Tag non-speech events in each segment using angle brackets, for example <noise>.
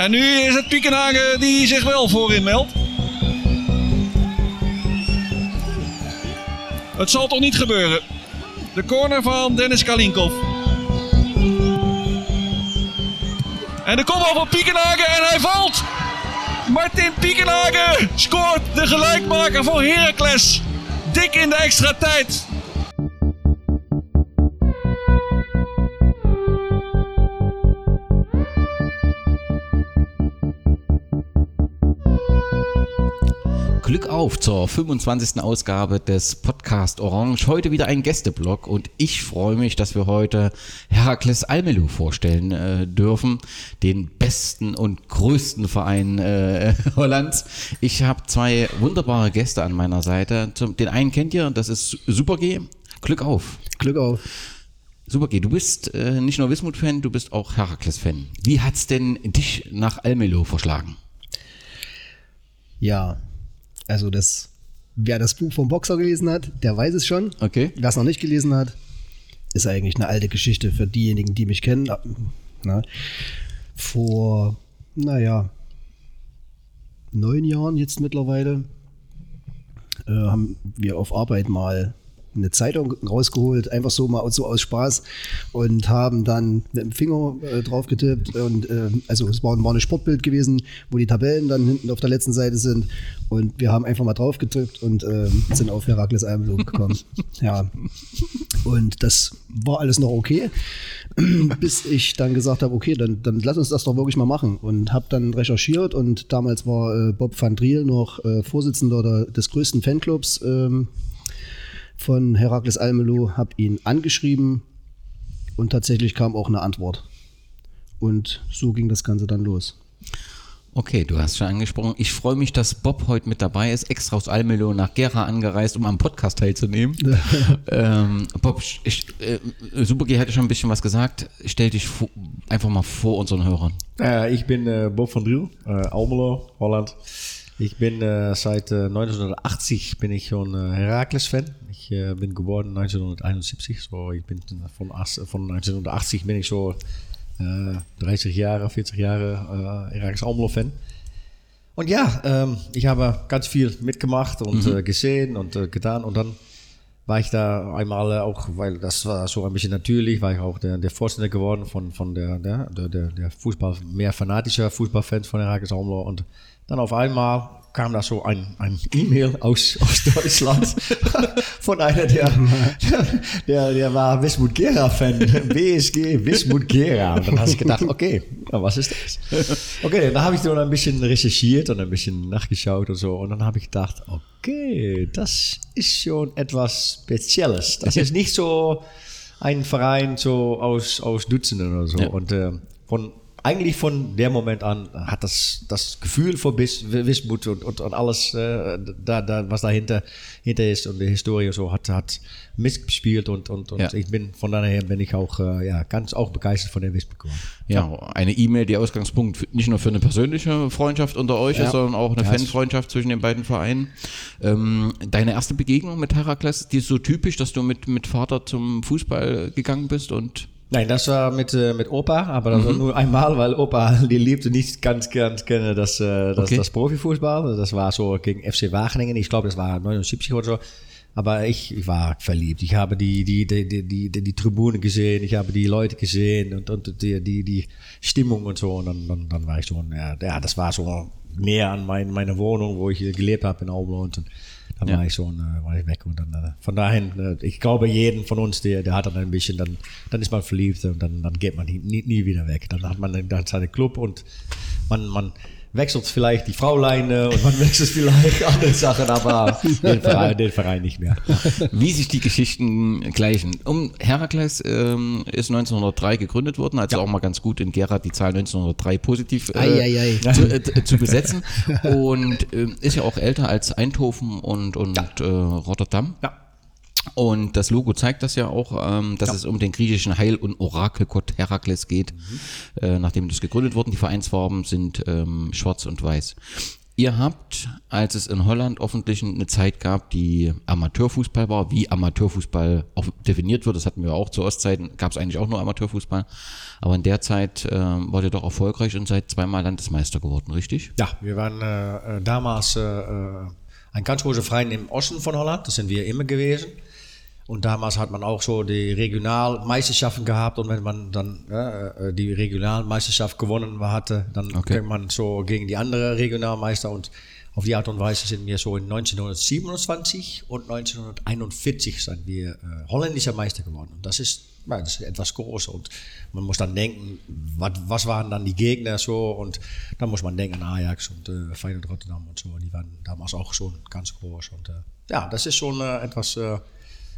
En nu is het Piekenhagen die zich wel voorin meldt. Het zal toch niet gebeuren. De corner van Dennis Kalinkov. En de kopbal van Piekenhagen en hij valt. Martin Piekenhagen scoort de gelijkmaker voor Heracles. Dik in de extra tijd. Glück auf zur 25. Ausgabe des Podcast Orange. Heute wieder ein Gästeblock und ich freue mich, dass wir heute Herakles Almelo vorstellen äh, dürfen, den besten und größten Verein äh, <laughs> Hollands. Ich habe zwei wunderbare Gäste an meiner Seite. Zum, den einen kennt ihr, das ist Super G. Glück auf. Glück auf. Super G, du bist äh, nicht nur Wismut-Fan, du bist auch Herakles-Fan. Wie hat's denn dich nach Almelo verschlagen? Ja, also das, wer das Buch vom Boxer gelesen hat, der weiß es schon. Okay. Wer es noch nicht gelesen hat, ist eigentlich eine alte Geschichte für diejenigen, die mich kennen. Na, vor, naja, neun Jahren jetzt mittlerweile äh, haben wir auf Arbeit mal eine Zeitung rausgeholt, einfach so mal so aus Spaß und haben dann mit dem Finger äh, drauf getippt und äh, also es war, war ein Sportbild gewesen, wo die Tabellen dann hinten auf der letzten Seite sind und wir haben einfach mal drauf getippt und äh, sind auf Herakles Almelo gekommen. <laughs> ja. Und das war alles noch okay, <clears throat> bis ich dann gesagt habe, okay, dann, dann lass uns das doch wirklich mal machen und habe dann recherchiert und damals war äh, Bob van Driel noch äh, Vorsitzender der, des größten Fanclubs ähm, von Herakles Almelo, habe ihn angeschrieben und tatsächlich kam auch eine Antwort. Und so ging das Ganze dann los. Okay, du hast schon angesprochen. Ich freue mich, dass Bob heute mit dabei ist, extra aus Almelo nach Gera angereist, um am Podcast teilzunehmen. <laughs> ähm, Bob, ich, äh, Super G hatte schon ein bisschen was gesagt. Stell dich vor, einfach mal vor unseren Hörern. Äh, ich bin äh, Bob van Driel, äh, Almelo, Holland. Ich bin äh, seit äh, 1980 bin ich schon äh, Herakles-Fan. Ich äh, bin geboren 1971, so ich bin von, von 1980 bin ich so äh, 30 Jahre, 40 Jahre äh, Herakles Almelo-Fan. Und ja, ähm, ich habe ganz viel mitgemacht und äh, gesehen und äh, getan und dann war ich da einmal äh, auch, weil das war so ein bisschen natürlich, war ich auch der, der Vorsitzende geworden von, von der, der, der, der Fußball, mehr fanatischer Fußballfans von Herakles Almelo und dann auf einmal kam da so ein, ein E-Mail aus, aus Deutschland <laughs> von einer, der, der, der war Wismut Gera-Fan, BSG Wismut Gera. Und dann habe ich gedacht, okay, was ist das? Okay, dann habe ich dann ein bisschen recherchiert und ein bisschen nachgeschaut und so. Und dann habe ich gedacht, okay, das ist schon etwas Spezielles. Das ist nicht so ein Verein so aus, aus Dutzenden oder so. Ja. Und äh, von eigentlich von dem Moment an hat das, das Gefühl Bis, Wismut und, und, und alles, äh, da, da, was dahinter hinter ist und die Historie und so hat, hat mitgespielt und, und, und Ja. ich bin von daher bin ich auch äh, ja, ganz auch begeistert von der Wismut geworden. Ja, eine E-Mail, die Ausgangspunkt für, nicht nur für eine persönliche Freundschaft unter euch Ja. ist, sondern auch eine Ja, Fanfreundschaft zwischen den beiden Vereinen. Ähm, deine erste Begegnung mit Herakles, die ist so typisch, dass du mit, mit Vater zum Fußball gegangen bist und Nein, das war mit, äh, mit Opa, aber das war nur einmal, weil Opa, <laughs> die liebte nicht ganz, ganz gerne das, äh, das, Okay. das Profifußball. Das war so gegen FC Wageningen. Ich glaube, das war 79 oder so. Aber ich, ich war verliebt. Ich habe die, die, die, die, die, die, Tribüne gesehen, ich habe die Leute gesehen und, und die, die, die Stimmung und so. Und dann, dann, dann war ich schon, ja, das war so näher an mein, meiner Wohnung, wo ich gelebt habe in Aubel. Und dann Ja. war ich schon äh, war ich weg. Und dann, äh, von dahin, äh, ich glaube, jeden von uns, der, der hat dann ein bisschen, dann, dann ist man verliebt und dann, dann geht man nie, nie, nie wieder weg. Dann hat man dann seinen Club und man, man wechselt vielleicht die Frauleine und man wechselt vielleicht <laughs> andere Sachen, aber <laughs> den Verein, den Verein nicht mehr. wie sich die Geschichten gleichen. Um Herakles ähm, ist 1903 gegründet worden, also auch mal ganz gut in Gera die Zahl 1903 positiv Ei, ei, ei. Zu, äh, zu besetzen und ähm, ist ja auch älter als Eindhoven und, und äh, Rotterdam. Ja. Und das Logo zeigt das ja auch, ähm, dass es um den griechischen Heil- und Orakelgott Herakles geht, äh, nachdem das gegründet wurde. Die Vereinsfarben sind ähm, schwarz und weiß. Ihr habt, als es in Holland offensichtlich eine Zeit gab, die Amateurfußball war, wie Amateurfußball auch definiert wird, das hatten wir auch zu Ostzeiten, gab es eigentlich auch nur Amateurfußball, aber in der Zeit äh, wart ihr doch erfolgreich und seid zweimal Landesmeister geworden, richtig? Ja, wir waren äh, äh, damals äh, äh, ein ganz großer Verein im Osten von Holland, das sind wir immer gewesen. Und damals hat man auch so die Regionalmeisterschaften gehabt und wenn man dann äh, die Regionalmeisterschaft gewonnen hatte, dann Okay. okay. man so gegen die anderen Regionalmeister und auf die Art und Weise sind wir so in 1927 und 1941 sind wir äh, holländischer Meister geworden. Und das ist, ja, das ist etwas groß und man muss dann denken, was, was waren dann die Gegner so und dann muss man denken an Ajax und äh, Feyenoord Rotterdam und so, die waren damals auch schon ganz groß und äh, ja, das ist schon äh, etwas äh,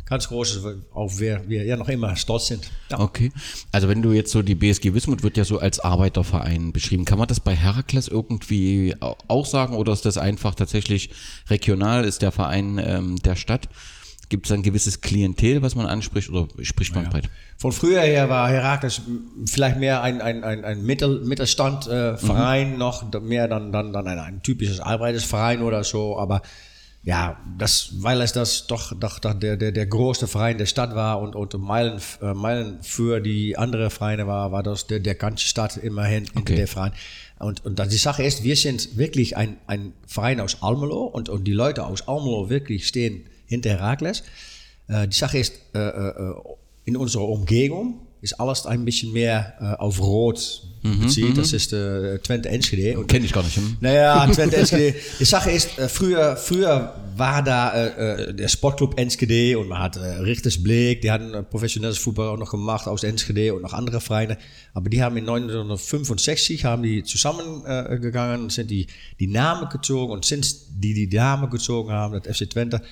ganz Großes, auf wer wir ja noch immer stolz sind. Ja. Okay. Also wenn du jetzt so die BSG Wismut wird ja so als Arbeiterverein beschrieben. Kann man das bei Herakles irgendwie au- auch sagen oder ist das einfach tatsächlich regional? Ist der Verein ähm, der Stadt? Gibt es ein gewisses Klientel, was man anspricht oder spricht man breit? Von früher her war Herakles vielleicht mehr ein, ein, ein, ein Mittel, Mittelstandverein, äh, Verein noch mehr dann, dann, dann ein, ein typisches Arbeitersverein oder so, aber ja, das, weil es das doch, doch, doch der, der, der größte Verein der Stadt war und, und Meilen, äh, Meilen für die anderen Vereine war, war das der, der ganze Stadt immerhin hinter Okay. der Verein. Und, und dann die Sache ist, wir sind wirklich ein, ein Verein aus Almelo und, und die Leute aus Almelo wirklich stehen hinter Herakles. Äh, die Sache ist, äh, äh, in unserer Umgebung ist alles ein bisschen mehr äh, auf Rot bezieht. Das ist äh, Twente Enschede. Kenne ich gar nicht. Hm? naja, Twente Enschede. <laughs> Die Sache ist, äh, früher, früher war da äh, äh, der Sportclub Enschede und man hat äh, Richters Blick, die hatten äh, professionelles Fußball auch noch gemacht aus Enschede und noch andere Vereine. Aber die haben in 1965 haben die zusammengegangen, gegangen, sind die, die Namen gezogen und sinds die die Namen gezogen haben, das FC Twente,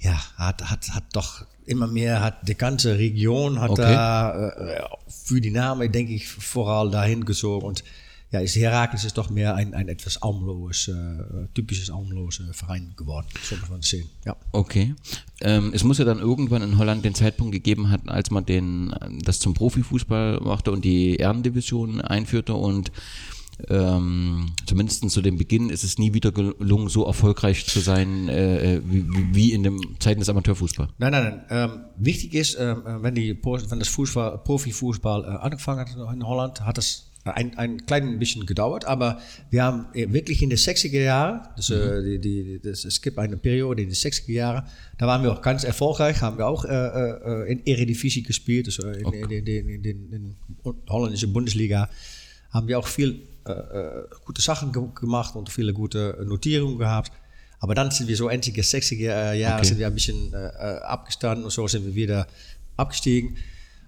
ja, hat, hat, hat doch immer mehr, hat die ganze Region hat Okay. da äh, für die Namen, denke ich, voral dahin gezogen. Und ja, ist Herakles ist doch mehr ein, ein etwas aumlos, äh, typisches aumlose Verein geworden. So muss man sehen. Ja. Okay. Ähm, es muss ja dann irgendwann in Holland den Zeitpunkt gegeben haben, als man den, ähm, das zum Profifußball machte und die Ehrendivision einführte und ähm, zumindest zu dem Beginn ist es nie wieder gelungen, so erfolgreich zu sein äh, äh, wie, wie- in den Zeiten des Amateurfußballs. Nein, nein, nein. Ähm, wichtig ist, ähm, wenn, die, wenn das Fußball, Profifußball äh, angefangen hat in Holland, hat das ein, ein klein bisschen gedauert, aber wir haben äh, wirklich in den 60er Jahren, dus, äh, die, die, das, es gibt eine Periode in den 60er Jahren, da waren wir auch ganz erfolgreich, haben wir auch äh, äh, in Eredivisie gespielt, äh, in, in, in, in, in, in, in holländische Bundesliga, haben wir auch viel äh, äh, gute Sachen ge gemacht und viele gute Notierungen gehabt. Aber dann sind wir so Ende der 60er Jahre Okay. sind wir ein bisschen äh, äh, abgestanden und so sind wir wieder abgestiegen.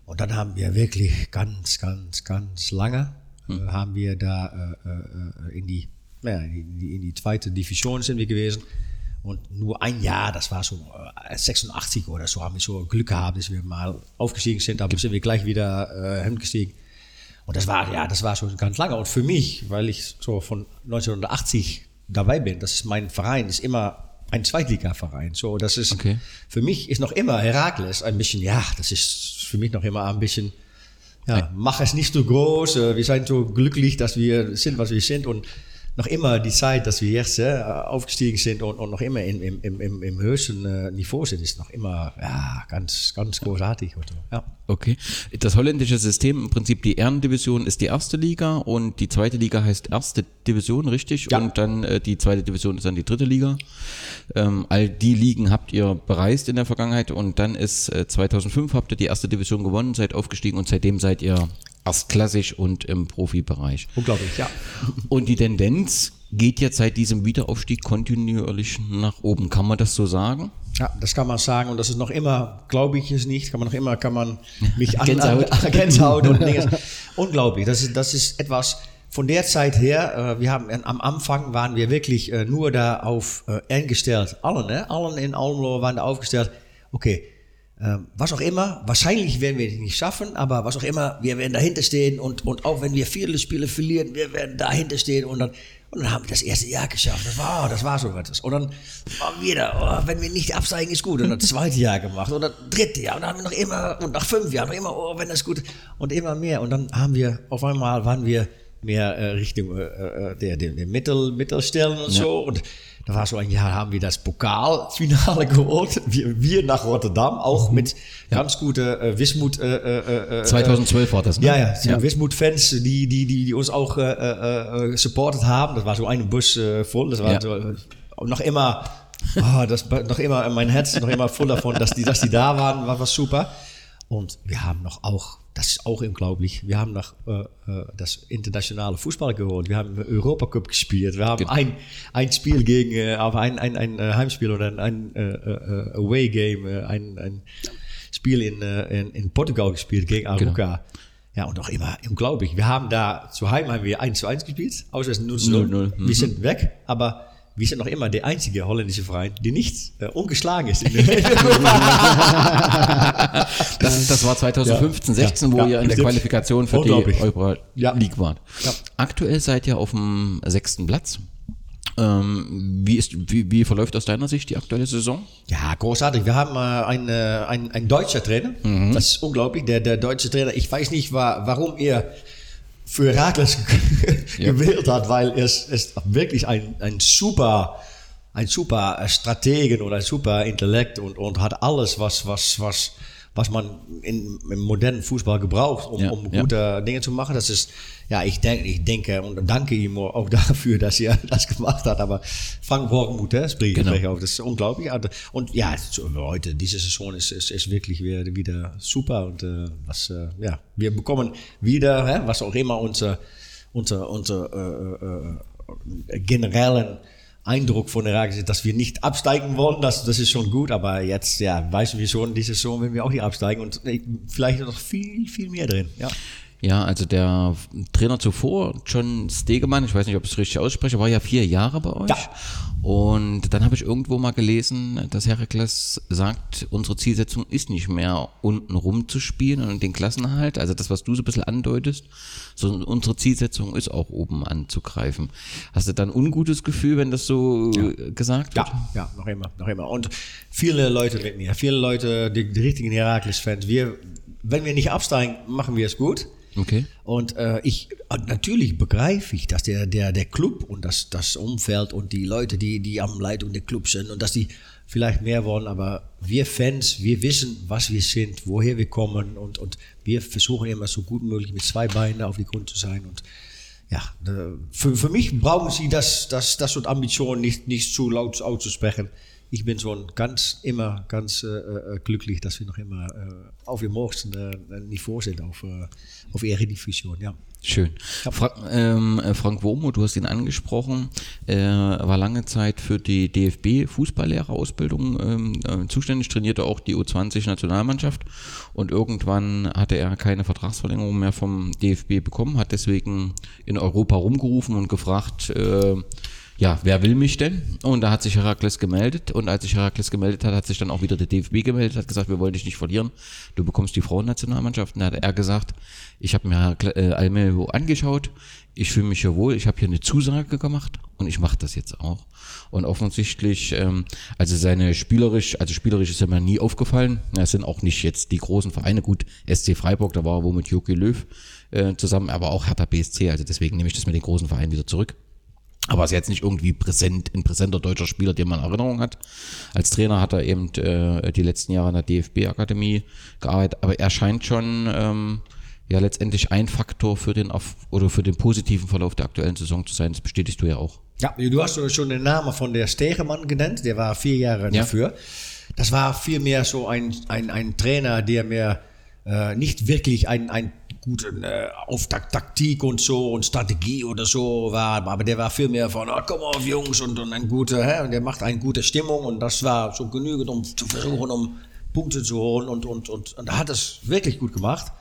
Und dann haben wir wirklich ganz, ganz, ganz lange äh, haben wir da äh, äh, in, die, ja, in, die, in die zweite Division sind wir gewesen. Und nur ein Jahr, das war so äh, 86 oder so, haben wir so Glück gehabt, dass wir mal aufgestiegen sind, aber sind wir gleich wieder äh, hingestiegen. Und das war, ja, das war schon ganz lange. Und für mich, weil ich so von 1980 dabei bin, das ist mein Verein, ist immer ein Zweitliga-Verein. So, das ist, Okay. für mich ist noch immer Herakles ein bisschen, ja, das ist für mich noch immer ein bisschen, ja, mach es nicht so groß. äh, Wir sind so glücklich, dass wir sind, was wir sind. Und noch immer die Zeit, dass wir jetzt äh, aufgestiegen sind und, und noch immer im, im, im, im, höchsten äh, Niveau sind, ist noch immer ja, ganz, ganz großartig. Ja. Okay. Das holländische System, im Prinzip die Ehrendivision ist die erste Liga und die zweite Liga heißt erste Division, richtig? Ja. Und dann äh, die zweite Division ist dann die dritte Liga. Ähm, all die Ligen habt ihr bereist in der Vergangenheit und dann ist äh, 2005 habt ihr die erste Division gewonnen, seid aufgestiegen und seitdem seid ihr erstklassig und im Profibereich. Unglaublich, ja. Und die Tendenz geht jetzt seit diesem Wiederaufstieg kontinuierlich nach oben. Kann man das so sagen? Ja, das kann man sagen und das ist noch immer, glaube ich es nicht, kann man noch immer, kann man <laughs> mich an, Gänsehaut. An, <laughs> Gänsehaut und Dinge. <laughs> Unglaublich, das ist, das ist etwas von der Zeit her, äh, wir haben am Anfang waren wir wirklich äh, nur da auf äh, eingestellt, allen, ne? allen in Almelo waren da aufgestellt, okay, was auch immer, wahrscheinlich werden wir es nicht schaffen, aber was auch immer, wir werden dahinter stehen und, und auch wenn wir viele Spiele verlieren, wir werden dahinter stehen und dann, und dann haben wir das erste Jahr geschafft. Das war, das war so was. Und dann wir da, oh, wenn wir nicht absteigen, ist gut. Und das zweite Jahr gemacht oder dritte Jahr. Und dann haben wir noch immer, und nach fünf Jahren noch immer, oh, wenn das gut. Und immer mehr. Und dann haben wir, auf einmal waren wir mehr äh, Richtung äh, äh, der, der, der Mittel, Mittelstellen und so. Und da war so ein Jahr, haben wir das Pokalfinale <laughs> geholt. Wir, wir nach Rotterdam, auch mit ganz gute äh, Wismut. Äh, äh, äh, 2012 war das, ne? Ja, ja, ja. Wismut-Fans, die, die, die, die uns auch äh, äh, supportet haben. Das war so ein Bus äh, voll. Das war Ja. so, äh, noch immer, ah, das noch immer, mein Herz ist noch immer voll davon, dass die, dass die da waren, war was super. Und wir haben noch auch, das ist auch unglaublich, wir haben noch äh, äh, das internationale Fußball geholt. Wir haben Europacup gespielt. Wir haben ein, ein Spiel gegen, äh, aber ein, ein, ein äh, Heimspiel oder ein, ein äh, äh, Away Game, ein, ein Spiel in, in, in Portugal gespielt gegen Aruca. Ja, und auch immer unglaublich. Wir haben da zu Heim haben wir 1 zu 1 gespielt, außer es 0 zu 0. 0-0, Wir sind weg, aber wir sind noch immer der einzige holländische Verein, der nicht äh, ungeschlagen ist. In der <laughs> <laughs> Das, das war 2015, Ja. 16, wo Ja. ihr in der. Qualifikation für die. Europa Ja. League wart. Ja. Aktuell seid ihr auf dem sechsten Platz. Ähm, wie, ist, wie, wie verläuft aus deiner Sicht die aktuelle Saison? Ja, großartig. Wir haben äh, einen, äh, einen, einen deutscher Trainer. Das ist unglaublich. Der, der deutsche Trainer, ich weiß nicht, wa warum er für Herakles <laughs> gewählt hat, weil es ist wirklich ein, ein super, ein super Strategen und ein super Intellekt und, und hat alles, was, was, was, was man in, im modernen Fußball gebraucht, um, Ja, um ja. gute Dinge zu machen. Das ist, ja, ich denke, ich denke und danke ihm auch <laughs> dafür, dass er <laughs> das gemacht hat. Aber Frank Borgmuth, das bringt Genau. auf. Das ist unglaublich. Und- Und ja, heute, diese Saison ist, ist, ist wirklich wieder, wieder super. Und äh, was, äh, ja, wir bekommen wieder, hä, was auch immer unser, unser, unser äh, äh, äh, generellen Eindruck von der Rage ist, dass wir nicht absteigen wollen. Das, das ist schon gut. Aber jetzt, ja, weißen wir schon, diese Saison werden wir auch nicht absteigen. Und äh, vielleicht noch viel, viel mehr drin. Ja. Ja, also der Trainer zuvor, John Stegemann, ich weiß nicht, ob ich es richtig ausspreche, war ja vier Jahre bei euch. Ja. Und dann habe ich irgendwo mal gelesen, dass Herakles sagt, unsere Zielsetzung ist nicht mehr unten rum zu spielen und den Klassenerhalt, also das, was du so ein bisschen andeutest, sondern unsere Zielsetzung ist auch oben anzugreifen. Hast du dann ein ungutes Gefühl, wenn das so äh, gesagt wird? Ja, ja, noch immer, noch immer. Und viele Leute mit mir, viele Leute, die, die richtigen Herakles-Fans, wir, wenn wir nicht absteigen, machen wir es gut. Okay. Und äh, ich natürlich begreife ich, dass der, der, der Club und das, das Umfeld und die Leute, die, die am Leitung der Club sind und dass die vielleicht mehr wollen, aber wir Fans, wir wissen, was wir sind, woher wir kommen und, und wir versuchen immer so gut möglich mit zwei Beinen auf die Grund zu sein und ja, äh, für, für mich brauchen sie das, das, das und Ambitionen nicht, nicht zu laut auszusprechen. Ich bin schon ganz, immer ganz äh, äh, glücklich, dass wir noch immer äh, auf dem hoogsten äh, Niveau sind auf, äh, auf Eredivision, ja. Schön. Fra ähm, äh, Frank Womo, du hast ihn angesprochen, äh, war lange Zeit für die DFB-Fußballlehrerausbildung ähm, äh, zuständig, trainierte auch die U20-Nationalmannschaft und irgendwann hatte er keine Vertragsverlängerung mehr vom DFB bekommen, hat deswegen in Europa rumgerufen und gefragt, äh, ja, wer will mich denn? Und da hat sich Herakles gemeldet und als sich Herakles gemeldet hat, hat sich dann auch wieder der DFB gemeldet, hat gesagt, wir wollen dich nicht verlieren, du bekommst die Frauennationalmannschaft. Und da hat er gesagt, ich habe mir äh, Almelo angeschaut, ich fühle mich hier wohl, ich habe hier eine Zusage gemacht und ich mache das jetzt auch. Und offensichtlich, ähm, also seine spielerisch, also spielerisch ist er mir nie aufgefallen. Es sind auch nicht jetzt die großen Vereine, gut, SC Freiburg, da war er wohl mit Jogi Löw äh, zusammen, aber auch Hertha BSC, also deswegen nehme ich das mit den großen Vereinen wieder zurück. Aber ist jetzt nicht irgendwie präsent, ein präsenter deutscher Spieler, den man in Erinnerung hat. Als Trainer hat er eben äh, die letzten Jahre in der DFB-Akademie gearbeitet, aber er scheint schon ähm, ja letztendlich ein Faktor für den auf, oder für den positiven Verlauf der aktuellen Saison zu sein. Das bestätigst du ja auch. Ja, du hast schon den Namen von der Stegemann genannt, der war vier Jahre Ja. dafür. Das war vielmehr so ein, ein, ein Trainer, der mir äh, nicht wirklich ein, ein gute äh, Auftakttaktik und so und Strategie oder so war, aber der war vielmehr von, oh, komm auf Jungs und, und ein guter, hä? und der macht eine gute Stimmung und das war so genügend, um zu versuchen, um Punkte zu holen und, und, und, und er hat das wirklich gut gemacht.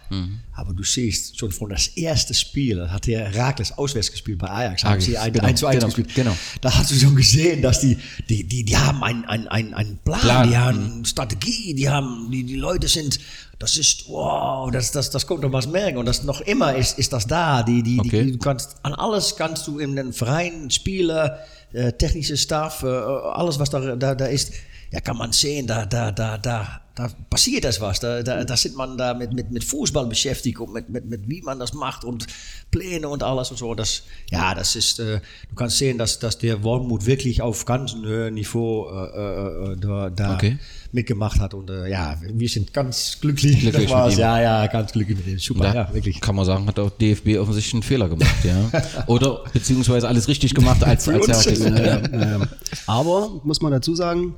Aber du siehst, schon von das erste Spiel hat der Herakles auswärts gespielt bei Ajax. Haben Ajax, sie ein, genau, 1 zu 1 genau, gespielt. genau. Da hast du schon gesehen, dass die, die, die, die haben einen ein, ein, Plan, Plan, die haben eine Strategie, die haben, die, die Leute sind, das ist, wow, das, das, das kommt noch was merken. Und das noch immer ist, ist das da. Die, die, Okay. die, du kannst, an alles kannst du in den Verein, Spieler, äh, technische Staff, äh, alles was da, da, da ist, ja, kann man sehen, da, da, da, da, da passiert das was. Da, da, da sind man da mit, mit, mit Fußball beschäftigt und mit, mit, mit wie man das macht und Pläne und alles und so. Das, ja, das ist, äh, du kannst sehen, dass, dass der Wormut wirklich auf ganz hohem Niveau äh, äh, da, da Okay. mitgemacht hat. Und äh, ja, wir sind ganz glücklich. Glücklich Das war's. mit ihm. ja, ja, ganz glücklich mit dem. Super, Da ja, wirklich. kann man sagen, hat auch DFB offensichtlich einen Fehler gemacht, ja. <laughs> Oder beziehungsweise alles richtig gemacht als, als. Herakles. <laughs> Ja, ja. Aber muss man dazu sagen,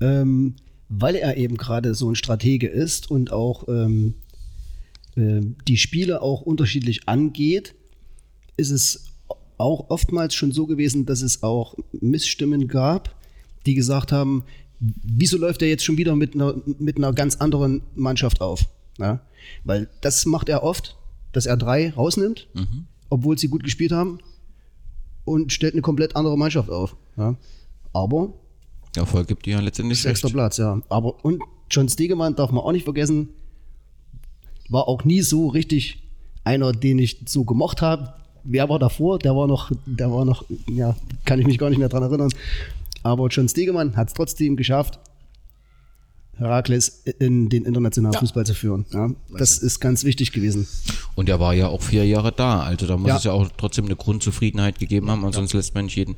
ähm, weil er eben gerade so ein Stratege ist und auch ähm, ähm, die Spiele auch unterschiedlich angeht, ist es auch oftmals schon so gewesen, dass es auch Missstimmen gab, die gesagt haben, wieso läuft er jetzt schon wieder mit einer, mit einer ganz anderen Mannschaft auf? Ja? Weil das macht er oft, dass er drei rausnimmt, obwohl sie gut gespielt haben und stellt eine komplett andere Mannschaft auf. Ja? Aber Erfolg gibt dir ja letztendlich sechster recht. Platz, ja. Aber und John Stegemann darf man auch nicht vergessen, war auch nie so richtig einer, den ich so gemocht habe. Wer war davor? Der war noch, der war noch, ja, kann ich mich gar nicht mehr dran erinnern. Aber John Stegemann hat es trotzdem geschafft, Herakles in den internationalen Fußball zu führen. Ja, das ist ganz wichtig gewesen. Und er war ja auch vier Jahre da. Also da muss Ja. es ja auch trotzdem eine Grundzufriedenheit gegeben haben. Ansonsten lässt man nicht jeden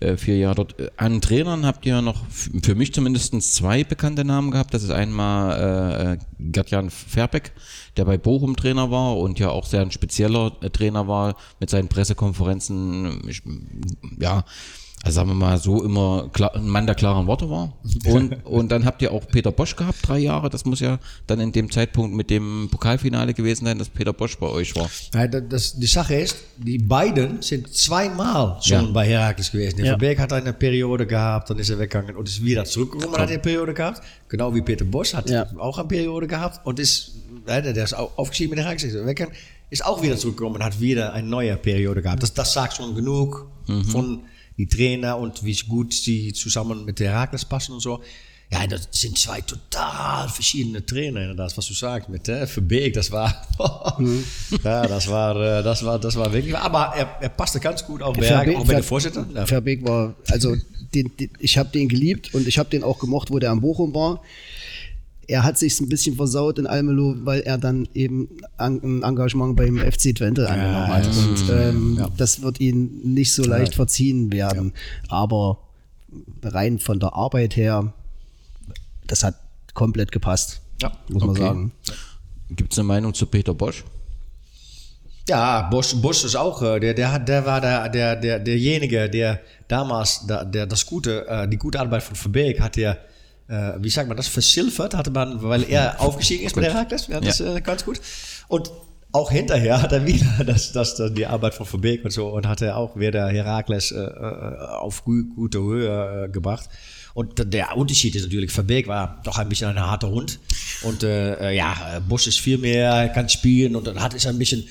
äh, vier Jahre dort. Äh, An Trainern habt ihr noch für mich zumindest zwei bekannte Namen gehabt. Das ist einmal äh, Gertjan Verbeck, der bei Bochum Trainer war und ja auch sehr ein spezieller äh, Trainer war mit seinen Pressekonferenzen. Ich, ja, also sagen wir mal so immer klar, ein Mann der klaren Worte war. Und, und dann habt ihr auch Peter Bosch gehabt, drei Jahre. Das muss ja dann in dem Zeitpunkt mit dem Pokalfinale gewesen sein, dass Peter Bosch bei euch war. Ja, das, die Sache ist, die beiden sind zweimal schon Ja. bei Herakles gewesen. Der Ja. Verbeek hat eine Periode gehabt, dann ist er weggegangen und ist wieder zurückgekommen und hat eine Periode gehabt. Genau wie Peter Bosch hat Ja. auch eine Periode gehabt und ist, der der ist au- aufgestiegen mit Herakles, ist weggegangen, ist auch wieder zurückgekommen und hat wieder eine neue Periode gehabt. Das, das sagt schon genug von die Trainer und wie gut sie zusammen mit Herakles passen und so. Ja, das sind zwei total verschiedene Trainer, inderdaad, was du sagst. Mit äh, Verbeek, das war, <laughs> ja, das war, äh, das war, das war wirklich, aber er, er passte ganz gut auch bei, Verbeek- auch bei der Vorsitzenden. Ja. Verbeek war, also den, den, ich habe den geliebt und ich habe den auch gemocht, wo der am Bochum war. Er hat sich ein bisschen versaut in Almelo, weil er dann eben ein Engagement beim FC Twente angenommen hat. Und ähm, das wird ihm nicht so leicht verziehen werden. Aber rein von der Arbeit her, das hat komplett gepasst, Ja. muss man Okay. sagen. Gibt es eine Meinung zu Peter Bosch? Ja, Bosch, Bosch ist auch, äh, der, der, hat, der war der, der, der, derjenige, der damals der, der, das gute, äh, die gute Arbeit von Verbeek hat er, äh, wie sagt man das, versilvert, hatte man, weil er aufgestiegen ist mit Herakles. Ja, das ist äh, ganz gut. Und auch hinterher hat er wieder <laughs> das, das, das, die Arbeit von Verbeek und so und hat er auch wieder Herakles äh, äh, auf gu gute Höhe äh, gebracht. Und der Unterschied ist natürlich, Verbeek war doch ein bisschen ein harter Hund. Und äh, äh, ja, Bosch ist viel mehr, kann spielen und dann hat ist ein bisschen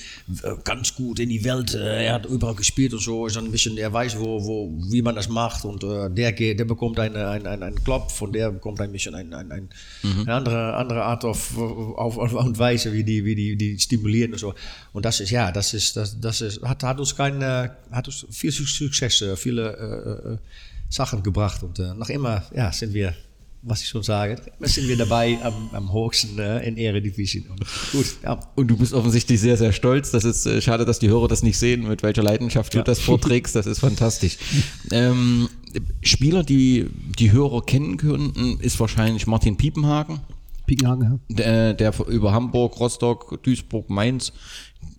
äh, ganz gut in die Welt. Äh, er hat überall gespielt und so, ist ein bisschen, er weiß, wo, wo, wie man das macht. Und äh, der, geht, der bekommt eine, ein, ein, einen Klopf und der bekommt ein bisschen ein, ein, ein, eine andere, andere Art auf, auf, auf und Weise, wie die, wie die, die stimulieren und so. Und das ist, ja, das ist, das, das ist, hat, hat uns kein, hat uns viel Success, viele äh, Sachen gebracht. Und äh, noch immer, ja, sind wir, was ich schon sage, sind wir dabei am, am höchsten äh, in Eredivisie. Und gut, ja. Und du bist offensichtlich sehr, sehr stolz. Das ist äh, schade, dass die Hörer das nicht sehen, mit welcher Leidenschaft du das vorträgst. Das ist fantastisch. <laughs> ähm, Spieler, die die Hörer kennen könnten, ist wahrscheinlich Martin Piepenhagen, Piekenhagen, ja. der, der über Hamburg, Rostock, Duisburg, Mainz,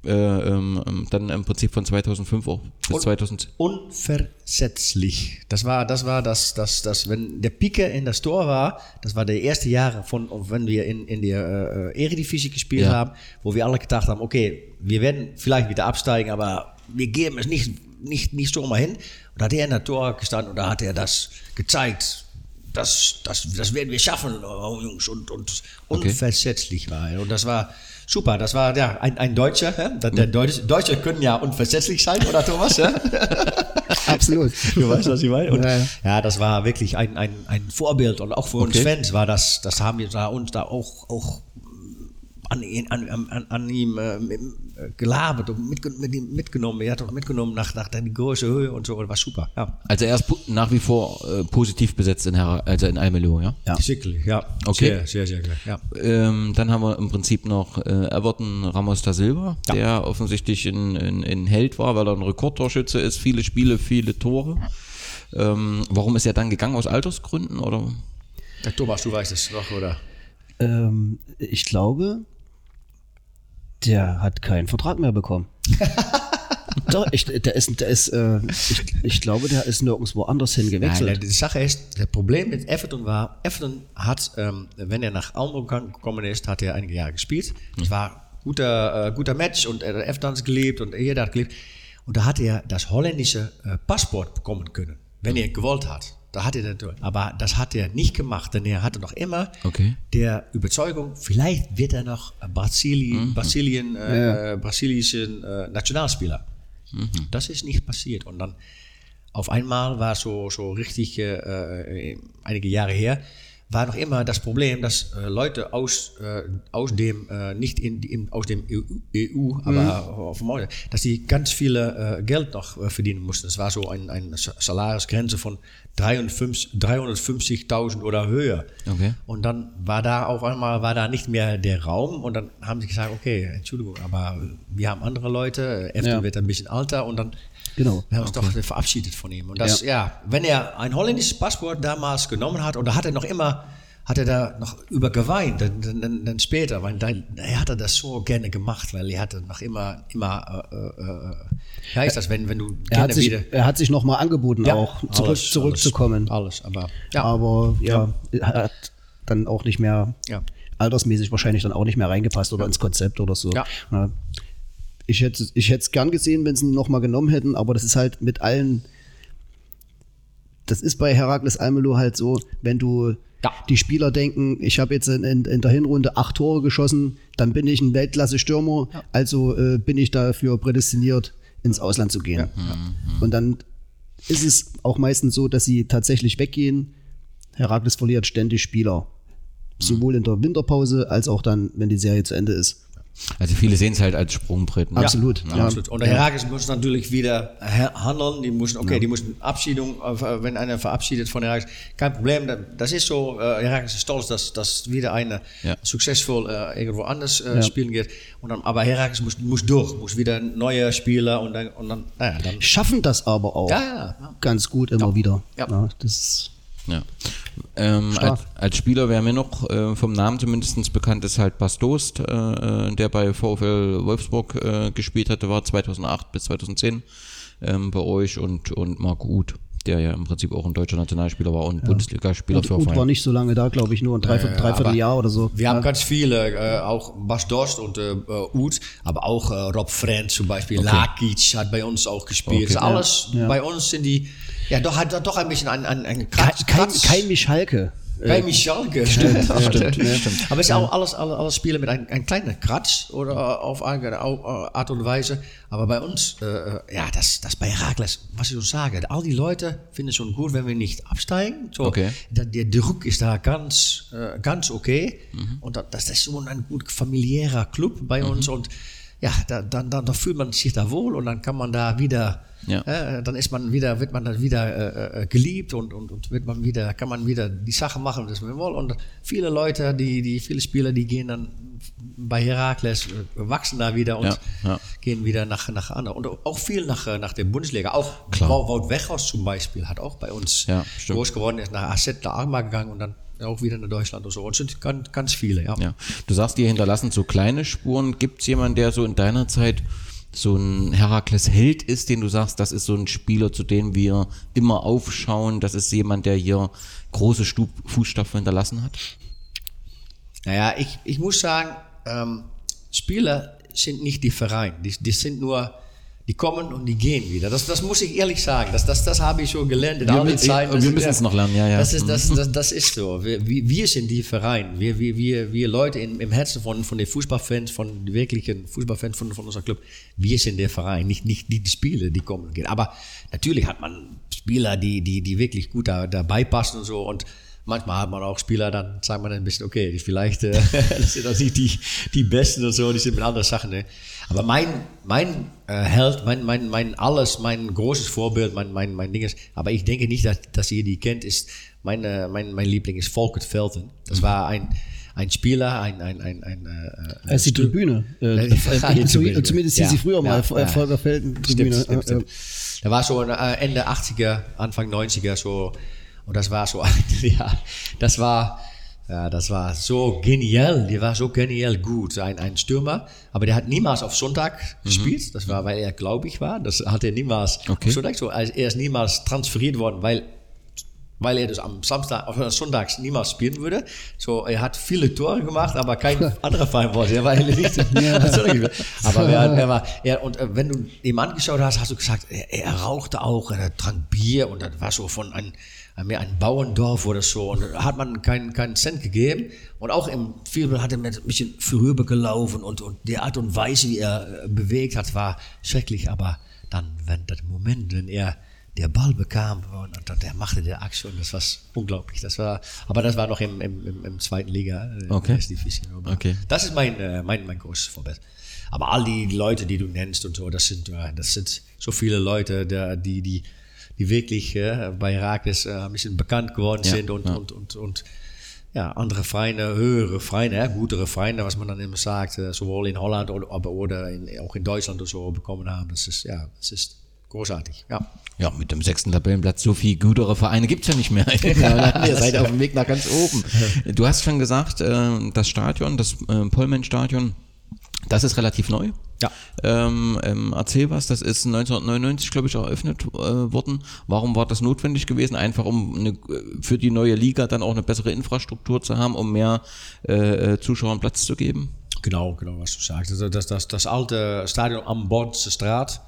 äh, ähm, ähm, dann im Prinzip von 2005 auch bis Und- 2010. Unversetzlich. Das war, das war das, das, das, wenn der Pike in das Tor war, das war der erste Jahre von, wenn wir in, in der äh, Eredivisie gespielt Ja. haben, wo wir alle gedacht haben, okay, wir werden vielleicht wieder absteigen, aber wir geben es nicht, nicht, nicht so mal hin. Und da hat er in der Tor gestanden und da hat er das gezeigt. Das, das, das werden wir schaffen, Jungs. Und, und Okay. unversetzlich war er. Und das war super. Das war ja, ein, ein Deutscher. hä? Der Deutsche, Deutsche können ja unversetzlich sein, oder Thomas? hä? <laughs> Absolut. Du weißt, was ich meine? Und, Ja, ja, ja. das war wirklich ein, ein, ein Vorbild und auch für uns Okay. Fans war das, das haben wir da uns da auch, auch an, ihn- an, an, an ihm äh, mit- äh, gelabert und mitge mit ihm mitgenommen. Er hat uns mitgenommen nach, nach der großen Höhe und so. Das war super. Ja. Also er ist nach wie vor äh, positiv besetzt in, Her also in Almelo, ja? Ja. Sicherlich, ja. Okay. Sehr, sehr, sehr gut. Ja. Ähm, dann haben wir im Prinzip noch äh, Everton Ramos da Silva, der offensichtlich ein, ein, ein Held war, weil er ein Rekordtorschütze ist, viele Spiele, viele Tore. Ähm, warum ist er dann gegangen? Aus Altersgründen oder? Der Thomas, du weißt es noch, oder? Ähm, ich glaube, der hat keinen Vertrag mehr bekommen. <laughs> Doch, ich, der ist, der ist äh, ich, ich glaube, der ist nirgendwo anders hin Nein, gewechselt. die Sache ist, das Problem mit Everton war, Everton hat, ähm, wenn er nach Almelo gekommen ist, hat er einige Jahre gespielt. Es war guter, äh, guter Match und er hat Everton geliebt und jeder hat geliebt. Und da hat er das holländische äh, Passport bekommen können, wenn er gewollt hat. Da hat er das, aber das hat er nicht gemacht, denn er hatte noch immer Okay. der Überzeugung, vielleicht wird er noch Brasilien, Brasilien, äh, brasilischen äh, Nationalspieler. Das ist nicht passiert. Und dann auf einmal war so, so richtig äh, äh, einige Jahre her, war noch immer das Problem, dass äh, Leute aus, äh, aus dem, äh, nicht in, in, aus dem EU, EU aber Markt, dass die ganz viele äh, Geld noch äh, verdienen mussten. Es war so ein, eine Sa- Salarisgrenze von 53 350.000 oder höher. Okay. Und dann war da auf einmal war da nicht mehr der Raum und dann haben sie gesagt, okay, Entschuldigung, aber wir haben andere Leute, Efton Ja. wird ein bisschen älter und dann Genau. wir haben uns doch verabschiedet von ihm. Und das, ja. wenn er ein holländisches Passport damals genommen hat, und da hat er noch immer, hat er da noch über geweint, dann, dann, dann, später, weil dann, er hatte das so gerne gemacht, weil er hatte noch immer, immer, äh, äh, äh, heißt das, wenn, wenn du er, hat sich, wieder- er hat sich nochmal angeboten, Ja, auch zurück, alles, zurückzukommen. Alles, aber, ja. Aber ja, er hat dann auch nicht mehr Ja. altersmäßig wahrscheinlich dann auch nicht mehr reingepasst oder ins Konzept oder so. Ja. Ich hätte ich hätte es gern gesehen, wenn sie ihn nochmal genommen hätten, aber das ist halt mit allen. Das ist bei Herakles Almelo halt so, wenn du Ja. die Spieler denken, ich habe jetzt in, in, in der Hinrunde acht Tore geschossen, dann bin ich ein Weltklasse-Stürmer, also äh, bin ich dafür prädestiniert, ins Ausland zu gehen. Und dann ist es auch meistens so, dass sie tatsächlich weggehen. Herakles verliert ständig Spieler. Sowohl in der Winterpause als auch dann, wenn die Serie zu Ende ist. Also viele sehen es halt als Sprungbrett. Ne? Absolut. Ja, Ja. absolut. Und der Herakles muss natürlich wieder ha- handeln. Die müssen, okay, die müssen Abschiedung, äh, wenn einer verabschiedet von Herakles, kein Problem. Da- Das ist so, äh, Herakles ist stolz, dass, dass wieder einer Ja. succesvoll äh, irgendwo anders äh, spielen geht. Und dann, aber Herakles muss, muss durch, muss wieder neue Spieler und dann, und dann, naja, dann. Schaffen das aber auch Ja, ja, ja. ganz gut immer wieder. Ja. das ist Ja. Ähm, als, als Spieler wäre mir noch äh, vom Namen zumindest bekannt ist halt Bas Dost, äh, äh, der bei VfL Wolfsburg äh, gespielt hatte, war 2008 bis 2010 ähm, bei euch und, und Marc Uth, der ja im Prinzip auch ein deutscher Nationalspieler war und Bundesligaspieler und, für und war nicht so lange da, glaube ich, nur ein Dreiviertel, Dreiviertel Jahr oder so. Wir haben ganz viele, äh, auch Bas Dost und äh, Uth, aber auch äh, Rob Friend zum Beispiel, Lakic hat bei uns auch gespielt. Okay. Also alles Ja. bei uns sind die, ja, doch hat doch ein bisschen ein, ein, ein Kein, Kratz, kein, Kratz- kein Michalke. Kein Michalke. Stimmt, stimmt, ja. Aber es ist auch alles, alles, alles Spiele mit einem ein kleinen Kratz oder auf eine Art und Weise. Aber bei uns, äh, ja, das, das bei Herakles, was ich so sage, all die Leute finden es schon gut, wenn wir nicht absteigen. So, Okay. der, der Druck ist da ganz, äh, ganz okay. Und das, das ist so ein gut familiärer Club bei uns. Und ja, da, dann, dann, dann fühlt man sich da wohl und dann kann man da wieder, Ja. äh, dann ist man wieder, wird man dann wieder äh, äh, geliebt und, und, und wird man wieder, kann man wieder die Sachen machen, das man will. Und viele Leute, die, die viele Spieler, die gehen dann bei Herakles, äh, wachsen da wieder und Ja, ja. gehen wieder nach, nach anderen. Und auch viel nach, äh, nach der Bundesliga. Auch Klar. Wout Weghorst zum Beispiel hat auch bei uns groß geworden, ist nach AZ, nach Arma gegangen und dann auch wieder nach Deutschland und so. Und es sind ganz, ganz viele, ja. Ja. Du sagst, ihr hinterlassen so kleine Spuren. Gibt es jemanden, der so in deiner Zeit so ein Herakles-Held ist, den du sagst, das ist so ein Spieler, zu dem wir immer aufschauen, das ist jemand, der hier große Stu Fußstapfen hinterlassen hat? Naja, ich, ich muss sagen, ähm, Spieler sind nicht die Vereine. Die, die sind nur, die kommen und die gehen wieder. Das, das muss ich ehrlich sagen. Das, das, das habe ich schon gelernt in Wir all den mü- Zeiten. wir Das- müssen es noch lernen, ja, ja. Das ist, das, das, das ist so. Wir, wir sind die Vereine. Wir, wir, wir, wir Leute im, im Herzen von, von den Fußballfans, von den wirklichen Fußballfans von, von unserem Club, wir sind der Verein, nicht, nicht die, die Spieler, die kommen und gehen. Aber natürlich hat man Spieler, die, die, die wirklich gut da, dabei passen und so. Und manchmal hat man auch Spieler, dann sagt man ein bisschen, okay, vielleicht äh, <laughs> das sind auch nicht die, die Besten und so, die sind mit anderen Sachen. Ne? Aber mein, mein äh, Held, mein, mein, mein alles, mein großes Vorbild, mein, mein, mein Ding ist, aber ich denke nicht, dass, dass ihr die kennt, ist, meine, mein, mein Liebling ist Volkert Felten. Das war ein, ein Spieler, ein, ein, ein, ein, äh, Als die Stu- Tribüne. Äh, <laughs> äh, die Tribüne. Zumindest hieß Ja, sie früher mal ja, äh. Volker Felden Tribüne. Stimmt, stimmt, Äh, äh, stimmt. Da war so äh, Ende 80er, Anfang 90er so. Und das war so, <laughs> ja, das war, ja, das war so genial. Der war so genial gut. Ein, ein Stürmer. Aber der hat niemals auf Sonntag gespielt. Das war, weil er gläubig war. Das hat er niemals Okay. auf Sonntag so. Also er ist niemals transferiert worden, weil weil er das am Samstag auf Sonntags niemals spielen würde. So, er hat viele Tore gemacht, aber kein <laughs> anderer Verein wollte. Er war nicht. <laughs> <laughs> aber er, er war, er, und äh, wenn du ihm angeschaut hast, hast du gesagt, er, er rauchte auch, er trank Bier und das war so von ein, ein, mehr ein Bauerndorf oder so. Und da hat man keinen keinen Cent gegeben. Und auch im Fieber hat er mit ein bisschen vorübergelaufen und, und die Art und Weise, wie er äh, bewegt hat, war schrecklich. Aber dann, wenn der Moment, wenn er der Ball bekam und, und, und er machte die Aktion, das war unglaublich. Das war, aber das war noch im, im, im, zweiten Liga, äh, Okay. Okay. Das ist mein, äh, mein, mein großes Vorbild. Aber all die Leute, die du nennst und so, das sind, das sind so viele Leute, der, die, die, die wirklich äh, bei Herakles äh, ein bisschen bekannt geworden Ja, sind und, ja. und, und, und ja, andere Vereine, höhere Vereine, gutere Vereine, was man dann immer sagt, äh, sowohl in Holland oder, aber oder in, auch in Deutschland oder so bekommen haben. Das ist, ja, das ist großartig. Ja. Ja, mit dem sechsten Tabellenplatz so viel gutere Vereine gibt's ja nicht mehr. <laughs> <laughs> ja, <laughs> ihr seid auf dem Weg nach ganz oben. Du hast schon gesagt, äh, das Stadion, das Pollmann-Stadion, das ist relativ neu. Ja. Ähm, ähm, erzähl was, das ist 1999, glaube ich, eröffnet äh, worden. Warum war das notwendig gewesen? Einfach um eine, für die neue Liga dann auch eine bessere Infrastruktur zu haben, um mehr äh, äh, Zuschauern Platz zu geben? Genau, genau, was du sagst. Das, das, das, das alte Stadion am Bordse Straat.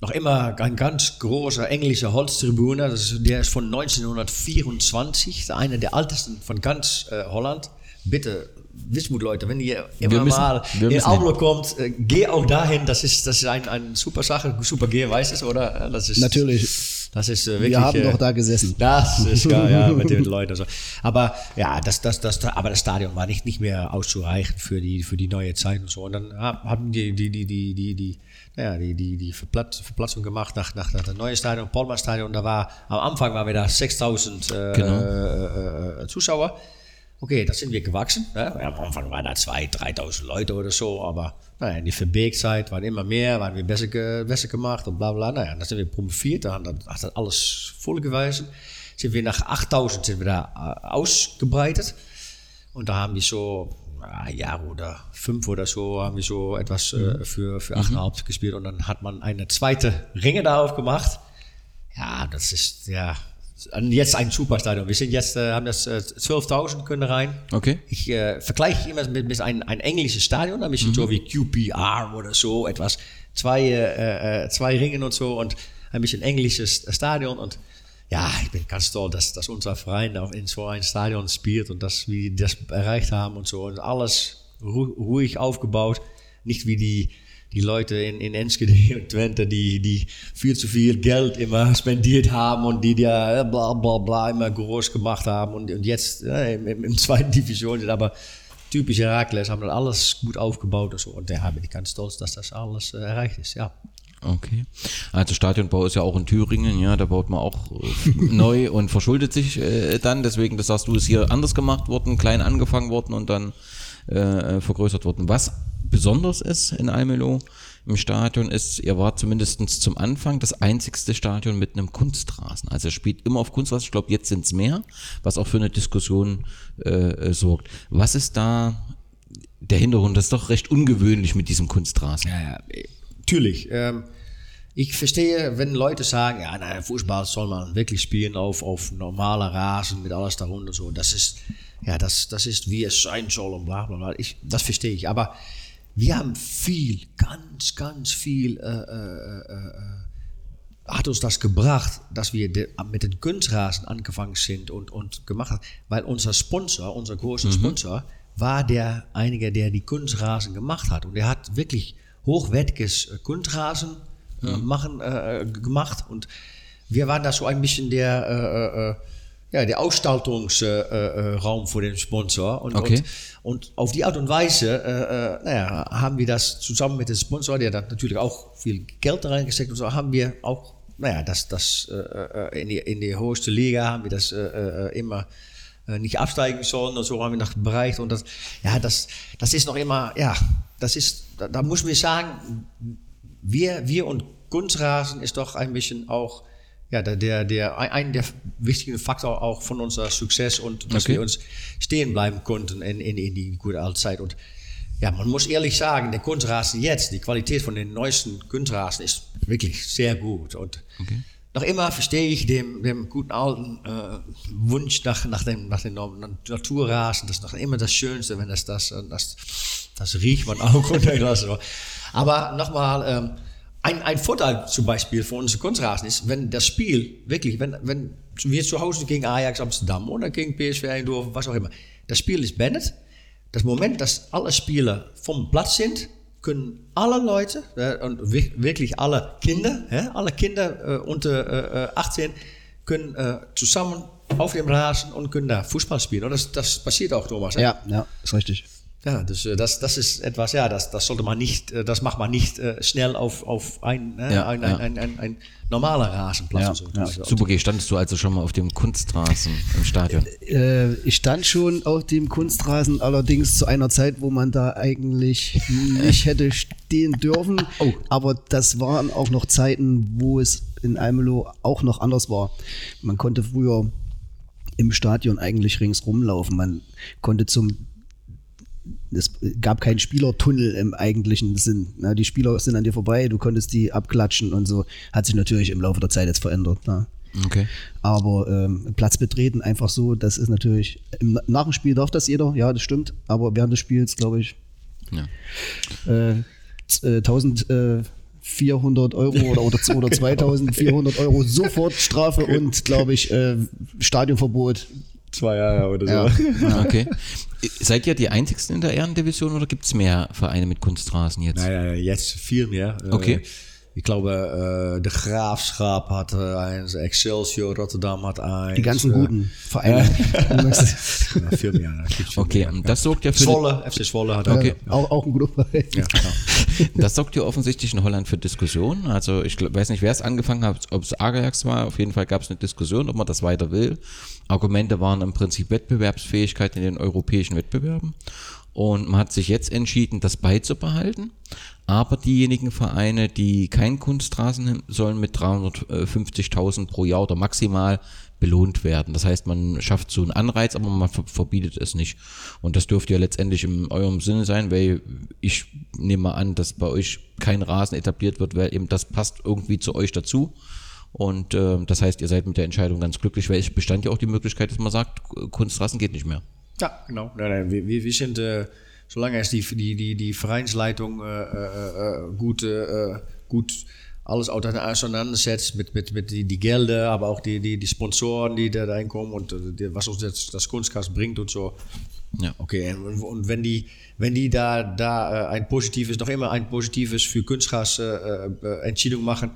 Noch immer ein ganz großer englischer Holztribüne. Das ist, der ist von 1924, einer der ältesten von ganz äh, Holland. Bitte, Wismut Leute, wenn ihr immer müssen- mal wir in Aumlo kommt, äh, geh auch dahin. Das ist, das ist ein, eine super Sache. Super G, weißt du es, oder? Das ist, Natürlich. Das ist äh, wirklich. Wir haben äh, doch da gesessen. das ist geil, ja, <laughs> mit den Leuten. So. Aber ja, das, das, das, aber das Stadion war nicht, nicht mehr auszureichen für die, für die neue Zeit und so. Und dann ha- haben die, die, die, die, die, die, naja, die, die, die Verplatz, Verplatzung gemacht nach, nach, nach dem neuen Stadion, Polman Stadion. Da war, am Anfang waren wir da 6000 äh, Genau. äh, äh, Zuschauer. Okay, da sind wir gewachsen. Ne? Am Anfang waren da 2.000, 3.000 Leute oder so, aber naja, in die Verbeekzeit waren immer mehr, waren wir besser, besser gemacht und bla bla. Naja, dann sind wir promoviert, dann hat das alles voll gewesen. Sind wir nach 8.000 sind wir da äh, ausgebreitet und da haben wir so ein Jahr oder fünf oder so haben wir so etwas äh, für, für 8,5 gespielt und dann hat man eine zweite Ringe da aufgemacht. Ja, das ist ja jetzt ein Superstadion. Wir sind jetzt, äh, haben das äh, 12.000 können rein. Okay. Ich äh, vergleiche immer mit, mit ein, ein englisches Stadion, ein bisschen so wie QPR oder so, etwas, zwei, äh, äh, zwei Ringen und so und ein bisschen englisches Stadion und ja, ich bin ganz stolz, dass, dass unser Verein auch in so ein Stadion spielt und dass wir das erreicht haben und so und alles ru ruhig aufgebaut, nicht wie die die Leute in, in Enschede <laughs> und Twente, die, die viel zu viel Geld immer spendiert haben und die ja bla bla bla immer groß gemacht haben und, und jetzt ja, im, im, im zweiten <laughs> Division sind aber typisch Herakles, haben das alles gut aufgebaut und so und da bin ich ganz stolz, dass das alles äh, erreicht ist, ja. Okay. Also Stadionbau ist ja auch in Thüringen, ja, da baut man auch äh, <laughs> neu und verschuldet sich äh, dann. Deswegen, das sagst du, ist hier anders gemacht worden, klein angefangen worden und dann äh, vergrößert worden. Was besonders ist in Almelo im Stadion ist, ihr wart zumindest zum Anfang das einzigste Stadion mit einem Kunstrasen. Also es spielt immer auf Kunstrasen. Ich glaube, jetzt sind es mehr, was auch für eine Diskussion äh, äh, sorgt. Was ist da der Hintergrund? Das ist doch recht ungewöhnlich mit diesem Kunstrasen. Ja, ja, natürlich. Ähm, ich verstehe, wenn Leute sagen, ja, nein, Fußball soll man wirklich spielen auf, auf normaler Rasen mit alles darunter so. Das ist, ja, das, das ist wie es sein soll und bla bla bla. Ich, das verstehe ich. Aber wir haben viel, ganz, ganz viel, äh, äh, äh, äh, hat uns das gebracht, dass wir de, mit den Kunstrasen angefangen sind und, und gemacht haben. Weil unser Sponsor, unser großer Sponsor, war der einige, der die Kunstrasen gemacht hat. Und er hat wirklich hochwertiges Kunstrasen äh, machen, äh, gemacht. Und wir waren da so ein bisschen der, ja, der Ausstattungsraum für den Sponsor. Und, Okay. und, und auf die Art und Weise äh, äh, naja, haben wir das zusammen mit dem Sponsor, der hat natürlich auch viel Geld da reingesteckt und so, haben wir auch, naja, das, das äh, äh, in, die, in die höchste Liga haben wir das äh, äh, immer äh, nicht absteigen sollen und so haben wir noch bereicht und das, ja, das, das ist noch immer, ja, das ist, da, da muss man sagen, wir, wir und Kunstrasen ist doch ein bisschen auch ja, der, der, der, ein der wichtigen Faktor auch von unser Success und dass Okay. wir uns stehen bleiben konnten in, in, in die gute alte Zeit. Und ja, man muss ehrlich sagen, der Kunstrasen jetzt, die Qualität von den neuesten Kunstrasen ist wirklich sehr gut. Und noch immer verstehe ich dem, dem guten alten äh, Wunsch nach, nach, dem, nach dem Naturrasen. Das ist noch immer das Schönste, wenn das das, das, das riecht man auch. <laughs> Und so. Aber nochmal, ähm, ein, ein Vorteil zum Beispiel für unsere Kunstrasen ist, wenn das Spiel wirklich, wenn, wenn wir zu Hause gegen Ajax Amsterdam oder gegen PSV Eindhoven, was auch immer, das Spiel ist beendet. Das Moment, dass alle Spieler vom Platz sind, können alle Leute äh, und wi- wirklich alle Kinder, hä, alle Kinder äh, unter äh, 18 können äh, zusammen auf dem Rasen und können da Fußball spielen. Und das, das passiert auch, Thomas. Ja, ja, ist richtig. Ja, das, äh, das, das ist etwas, ja, das, das sollte man nicht, äh, das macht man nicht äh, schnell auf, auf ein, äh, Ja, ein, ja. ein, ein, ein, normaler Rasenplatz. Ja, so. ja. Super G, standest du also schon mal auf dem Kunstrasen im Stadion? Äh, ich stand schon auf dem Kunstrasen, allerdings zu einer Zeit, wo man da eigentlich nicht hätte stehen dürfen. Oh. Aber das waren auch noch Zeiten, wo es in Almelo auch noch anders war. Man konnte früher im Stadion eigentlich ringsrum laufen. Man konnte zum es gab keinen Spielertunnel im eigentlichen Sinn. Na, die Spieler sind an dir vorbei, du konntest die abklatschen und so. Hat sich natürlich im Laufe der Zeit jetzt verändert. Na. Okay. Aber ähm, Platz betreten einfach so, das ist natürlich, im, nach dem Spiel darf das jeder, ja, das stimmt, aber während des Spiels, glaube ich, Ja. äh, z- äh, 1400 Euro oder, oder, oder <laughs> 2400 Euro sofort Strafe und, glaube ich, äh, Stadionverbot. Zwei Jahre oder so. Ja. <laughs> Ah, Okay. Seid ihr die einzigsten in der Ehrendivision oder gibt es mehr Vereine mit Kunstrasen jetzt? Naja, jetzt viel mehr. Äh, Okay. Ich glaube, äh, de Graafschap hat äh, eins, Excelsior Rotterdam hat eins. Die ganzen äh, guten Vereine. Ja, viel mehr. viel Okay, mehr. und das sorgt ja für Zwolle, FC Zwolle hat Okay. auch, auch ein guter Verein. Ja, genau. Das sorgt ja <laughs> offensichtlich in Holland für Diskussionen. Also ich glaub, weiß nicht, wer es angefangen hat, ob es Ajax war. Auf jeden Fall gab es eine Diskussion, ob man das weiter will. Argumente waren im Prinzip Wettbewerbsfähigkeit in den europäischen Wettbewerben. Und man hat sich jetzt entschieden, das beizubehalten. Aber diejenigen Vereine, die keinen Kunstrasen haben, sollen mit 350.000 pro Jahr oder maximal belohnt werden. Das heißt, man schafft so einen Anreiz, aber man ver- verbietet es nicht. Und das dürfte ja letztendlich in eurem Sinne sein, weil ich nehme mal an, dass bei euch kein Rasen etabliert wird, weil eben das passt irgendwie zu euch dazu. Und äh, das heißt, ihr seid mit der Entscheidung ganz glücklich, weil es bestand ja auch die Möglichkeit, dass man sagt, Kunstrasen geht nicht mehr. Ja, genau. Nein, nein, wir, wir, wir sind, äh, solange es die, die, die, die Vereinsleitung äh, äh, äh, gut, äh, gut alles auseinandersetzt mit, mit, mit die, die Gelder, aber auch die, die, die Sponsoren, die da reinkommen und äh, die, was uns jetzt das Kunstgas bringt und so. Ja. Okay, und, und wenn die, wenn die da, da ein positives, noch immer ein positives für Kunstgas Entscheidung machen,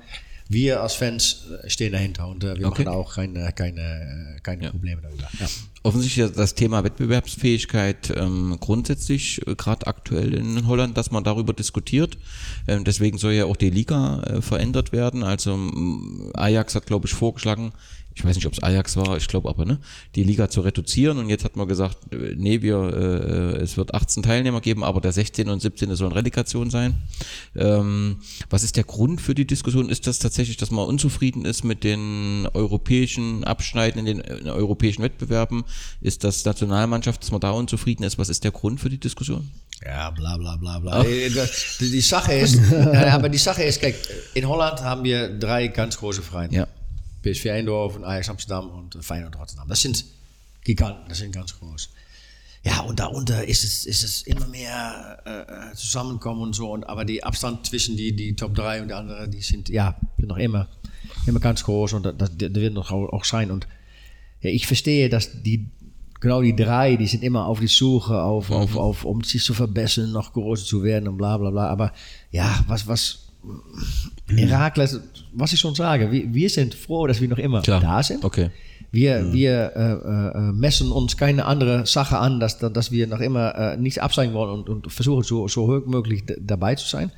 wir als Fans äh, stehen dahinter und äh, wir Okay. machen auch keine, keine, keine Probleme darüber. Ja. Offensichtlich ist das Thema Wettbewerbsfähigkeit ähm, grundsätzlich äh, gerade aktuell in Holland, dass man darüber diskutiert. Ähm, deswegen soll ja auch die Liga äh, verändert werden. Also Ajax hat, glaube ich, vorgeschlagen, ich weiß nicht, ob es Ajax war, ich glaube aber, ne, die Liga zu reduzieren. Und jetzt hat man gesagt, äh, nee, wir, äh, es wird 18 Teilnehmer geben, aber der 16. und 17. sollen Relegation sein. Ähm, was ist der Grund für die Diskussion? Ist das tatsächlich, dass man unzufrieden ist mit den europäischen Abschneiden in den äh, europäischen Wettbewerben? Ist das Nationalmannschaft, dass man da unzufrieden ist? Was ist der Grund für die Diskussion? Ja, bla bla bla bla. Äh, Die, die Sache ist, <laughs> aber die Sache ist, kijk, in Holland haben wir drei ganz große Vereine. Ja. PSV Eindhoven, Ajax Amsterdam und Feyenoord Rotterdam. Das sind Giganten, das sind ganz groß. Ja, und darunter ist es, ist es immer mehr äh, äh, zusammenkommen und so. Und, aber die Abstand zwischen die, die Top 3 und die anderen, die sind ja sind noch immer, immer ganz groß und das, das, das wird noch auch, auch sein. Und ja, ich verstehe, dass die, genau die drei, die sind immer auf die Suche, auf, auf, auf, um sich zu verbessern, noch größer zu werden und bla bla bla. Aber ja, was, was, Herakles, was ich schon sage, wir, wir sind froh, dass wir noch immer Klar. da sind. Okay. Wir, wir äh, äh, messen uns keine andere Sache an, dass, dass wir noch immer äh, nicht absteigen wollen und, und versuchen so, so hoch möglich dabei zu sein.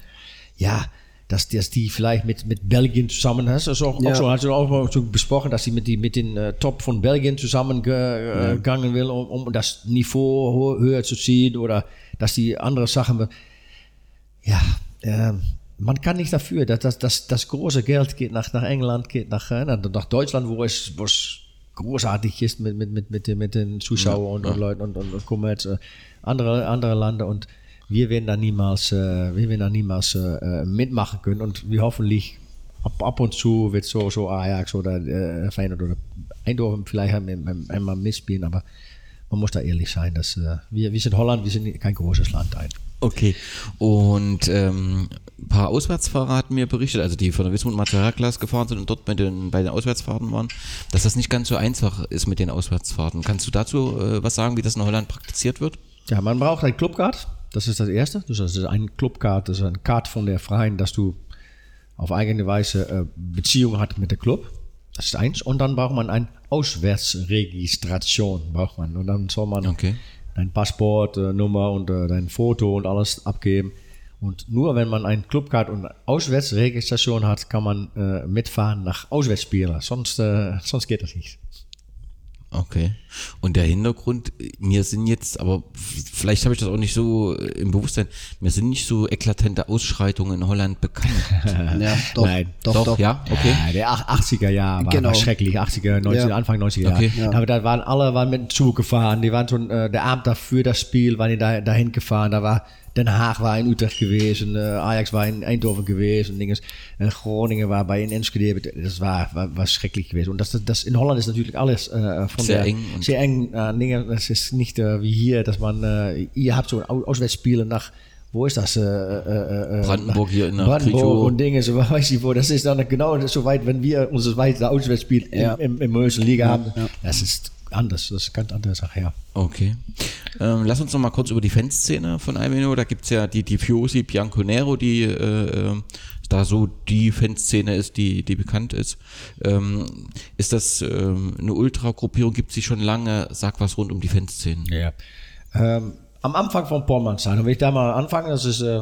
Ja, dass, dass die vielleicht mit, mit Belgien zusammen hast. Also auch, Ja. auch so, hast du auch so besprochen, dass sie mit, die, mit den äh, Top von Belgien zusammengegangen will, um, um das Niveau höher zu ziehen oder dass die andere Sachen. Ja, ähm, man kann nicht dafür, dass das, das, das große Geld geht nach, nach England, geht nach, äh, nach nach Deutschland, wo es, wo es großartig ist mit, mit, mit, mit, den, mit den Zuschauern und, und Leuten und, und, und Kommerz, äh, andere, andere Länder und wir werden da niemals, äh, wir werden da niemals äh, äh, mitmachen können. Und wir hoffentlich ab, ab und zu wird so, so Ajax oder äh, Feyenoord oder Eindhoven vielleicht einmal mitspielen, aber man muss da ehrlich sein, dass wir, wir sind Holland, wir sind kein großes Land ein. Okay. Und ähm, ein paar Auswärtsfahrer hatten mir berichtet, also die von der Wismut Materialklasse gefahren sind und dort bei den, bei den Auswärtsfahrten waren, dass das nicht ganz so einfach ist mit den Auswärtsfahrten. Kannst du dazu äh, was sagen, wie das in Holland praktiziert wird? Ja, man braucht ein Clubcard. Das ist das Erste. Dus das ist ein Clubcard, das ist ein Card von der Verein, dass du auf eigene Weise äh, Beziehung hat mit der Club. Das ist eins. Und dann braucht man eine Auswärtsregistration. Braucht man. Und dann soll man Okay. Dein Passport, äh, Nummer und äh, dein Foto und alles abgeben. Und nur wenn man ein Clubcard und Auswärtsregistration hat, kann man äh, mitfahren nach Auswärtsspielen. Sonst, äh, <laughs> sonst geht das nicht. Okay. Und der Hintergrund, mir sind jetzt, aber vielleicht habe ich das auch nicht so im Bewusstsein, mir sind nicht so eklatante Ausschreitungen in Holland bekannt. <laughs> Ja, doch, Nein. doch, Doch, doch. ja, okay. Ja, der ach- 80er Jahr war, Genau. war schrecklich. 80er, 90er, Ja. Anfang 90er Jahre. Okay. Ja. Aber da waren alle waren mit dem Zug gefahren. Die waren schon äh, der Abend dafür das Spiel, waren die da, dahin gefahren. Da war Den Haag war in Utrecht gewesen, äh, Ajax war in Eindhoven gewesen, Dinges, äh, Groningen war bei in Enschede. War, war schrecklich gewesen. Und das, das in Holland ist natürlich alles äh, von Sehr der, eng und- sehr eng. Äh, Dinge, das ist nicht äh, wie hier, dass man, äh, ihr habt so ein Au- Auswärtsspiele nach wo ist das? Äh, äh, äh, Brandenburg hier in der Brandenburg Kricho. und Dinge, so weiß ich wo. Das ist dann genau so weit, wenn wir unser weitere Auswärtsspiel Ja. im, im, Liga haben. ja. Das ist anders, das ist eine ganz andere Sache, ja. Okay. Ähm, lass uns noch mal kurz über die Fanszene von Almeno. Da gibt's ja die Tifiosi Bianconero, die äh, äh, da so die Fanszene ist, die, die bekannt ist. Ähm, ist das ähm, eine Ultragruppierung? Gibt sie schon lange? Sag was rund um die Fanszene. Ja. Ähm, am Anfang von Portmanstein, und wenn ich da mal anfange, das ist, äh,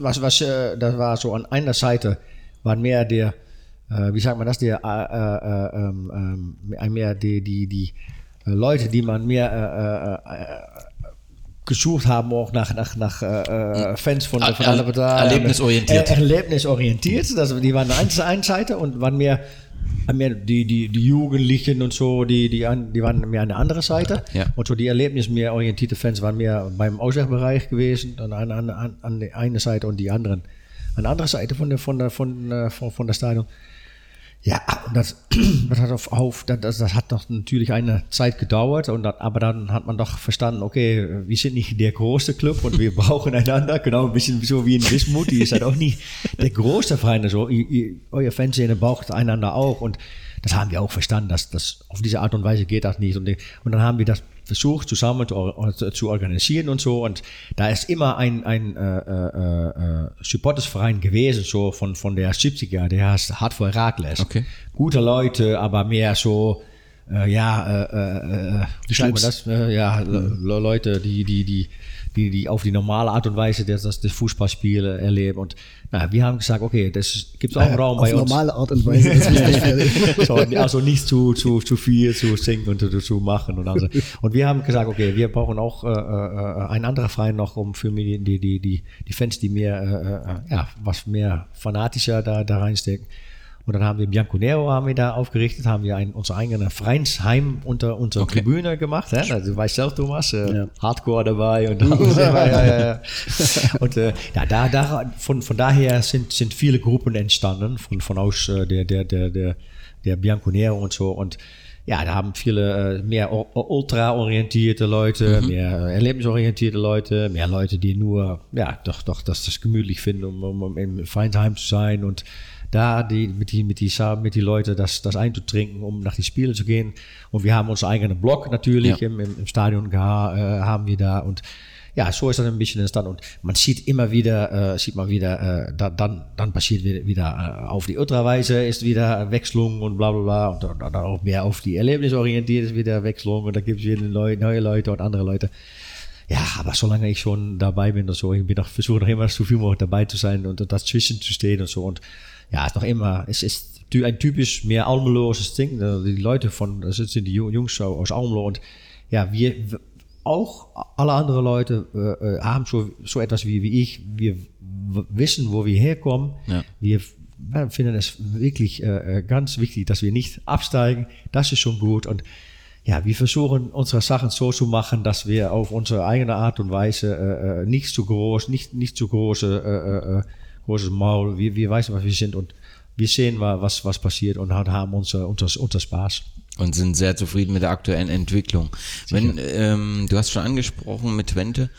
was, was, äh, das war so an einer Seite, waren mehr der, äh, wie sagt man das, der, äh, äh, ähm, ähm, mehr die, die, die äh, Leute, die man mehr äh, äh, gesucht haben, auch nach, nach, nach äh, Fans von, der- von Er- Partei. erlebnisorientiert. Äh, erlebnisorientiert. Also die waren eine, eine Seite und waren mehr, mehr die, die, die Jugendlichen und so, die, die, an- die waren mehr an der anderen Seite. Ja. Und so die Erlebnis mehr orientierte Fans waren mehr beim Auswärtsbereich gewesen, an, an, an, an, an der einen Seite und die anderen an der Seite von der, von der, von, äh, von, von der Stadion. Ja, und das, <clears throat> das hat auf, auf das, das hat doch natürlich eine Zeit gedauert, und das, aber dann hat man doch verstanden, okay, wir sind nicht der große Club und wir <laughs> brauchen einander, genau ein bisschen so wie in Wismut, die ist halt auch nicht der große Verein, so, ihr, ihr, euer Fanszene braucht einander auch und das haben wir auch verstanden, dass das auf diese Art und Weise geht das nicht. Und, und dann haben wir das versucht zusammen zu, zu organisieren und so und da ist immer ein, ein äh, äh, äh, Supportersverein gewesen, so von, von der 70er, der heißt Hart for Herakles. Okay. Gute Leute, aber mehr so, äh, ja, äh, äh, äh, wie sagt man das? Äh, ja, Le Le- Leute, die, die, die, die, die auf die normale Art und Weise das, das, das Fußballspiel äh, erleben und na, wir haben gesagt, okay, das gibt auch Raum Auf bei uns. normale Art und Weise. <laughs> So, also nicht zu, zu, zu viel zu singen und zu, zu machen. Und, also. und wir haben gesagt, okay, wir brauchen auch äh, äh, einen anderen Verein noch, um für die, die, die, die, die Fans, die mehr, äh, äh, ja, was mehr fanatischer da, da reinstecken. Und dann haben wir Bianconero haben wir da aufgerichtet, haben wir ein, unser eigenes Vereinsheim unter unserer Okay. Tribüne gemacht. Hè? Also, du weißt selbst, Thomas, äh, Ja. Hardcore dabei und <laughs> <laughs> ja, ja, ja, ja. Und äh, ja, da, da, von, von daher sind, sind viele Gruppen entstanden, von, von aus äh, der, der, der, der, der Bianconero und so. Und ja, da haben viele äh, mehr ultra-orientierte Leute, mehr äh, erlebnisorientierte Leute, mehr Leute, die nur, ja, doch, doch, das, das gemütlich finden, um, um, um im Vereinsheim zu sein und da die, mit die, mit die, mit die Leute das, das einzutrinken, um nach die Spiele zu gehen. Und wir haben unseren eigenen Blog natürlich Ja. im, im, im Stadion geha, äh, haben wir da und ja, so ist das ein bisschen entstanden. Und man sieht immer wieder, äh, sieht man wieder, äh, da, dann, dann passiert wieder, wieder äh, auf die Ultraweise ist wieder Wechselung und bla bla bla. Und dann, dann auch mehr auf die Erlebnisorientiert ist wieder Wechselung und da gibt es wieder neue, neue Leute und andere Leute. Ja, aber solange ich schon dabei bin und so, ich bin noch, versuche noch immer so viel möglich dabei zu sein und dazwischen zu stehen und so. Und ja, ist noch immer, es ist ein typisch mehr Almelooses Ding. Die Leute von, das sind die Jungs aus Almelo und ja, wir, auch alle anderen Leute äh, äh, haben so, so etwas wie, wie ich. Wir wissen, wo wir herkommen. Ja. Wir finden es wirklich äh, äh, ganz wichtig, dass wir nicht absteigen. Das ist schon gut. Und ja, wir versuchen unsere Sachen so zu machen, dass wir auf unsere eigene Art und Weise äh, äh nicht zu groß, nicht, nicht zu große, großes Maul. Wir, wir wissen, was wir sind und wir sehen, was, was passiert und haben unser, unser, unser Spaß und sind sehr zufrieden mit der aktuellen Entwicklung. Wenn ähm, du hast schon angesprochen mit Twente,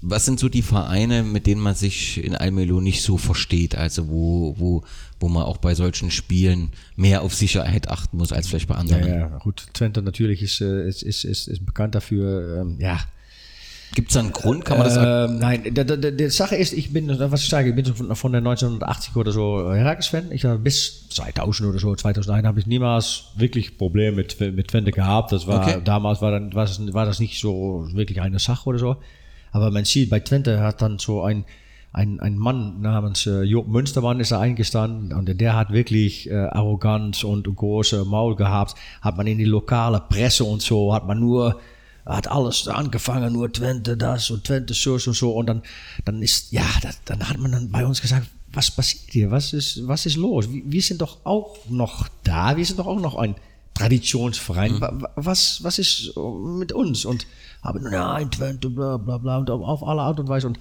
was sind so die Vereine, mit denen man sich in Almelo nicht so versteht, also wo, wo, wo man auch bei solchen Spielen mehr auf Sicherheit achten muss als vielleicht bei anderen? Ja, ja gut, Twente natürlich ist, äh, ist, ist, ist, ist bekannt dafür, ähm, ja, Gibt es da einen Grund? Kann man das ähm, Nein, die Sache ist, ich bin, was ich sage, ich bin von, von der 1980 oder so Herakles-Fan. Ich habe bis 2000 oder so, 2001 habe ich niemals wirklich Probleme mit, mit Twente gehabt. Das war, okay. damals war, dann, war, das, war das nicht so wirklich eine Sache oder so. Aber man sieht, bei Twente hat dann so ein, ein, ein Mann namens äh, Job Münstermann ist da eingestanden und der hat wirklich äh, Arroganz und große Maul gehabt. Hat man in die lokale Presse und so, hat man nur hat alles angefangen, nur Twente das und Twente so und so. Und dann, dann ist, ja, dann hat man dann bei uns gesagt, was passiert hier? Was ist, was ist los? Wir, wir sind doch auch noch da. Wir sind doch auch noch ein Traditionsverein. Mhm. Was, was ist mit uns? Und haben, nein, Twente, bla, bla, bla, und auf alle Art und Weise. Und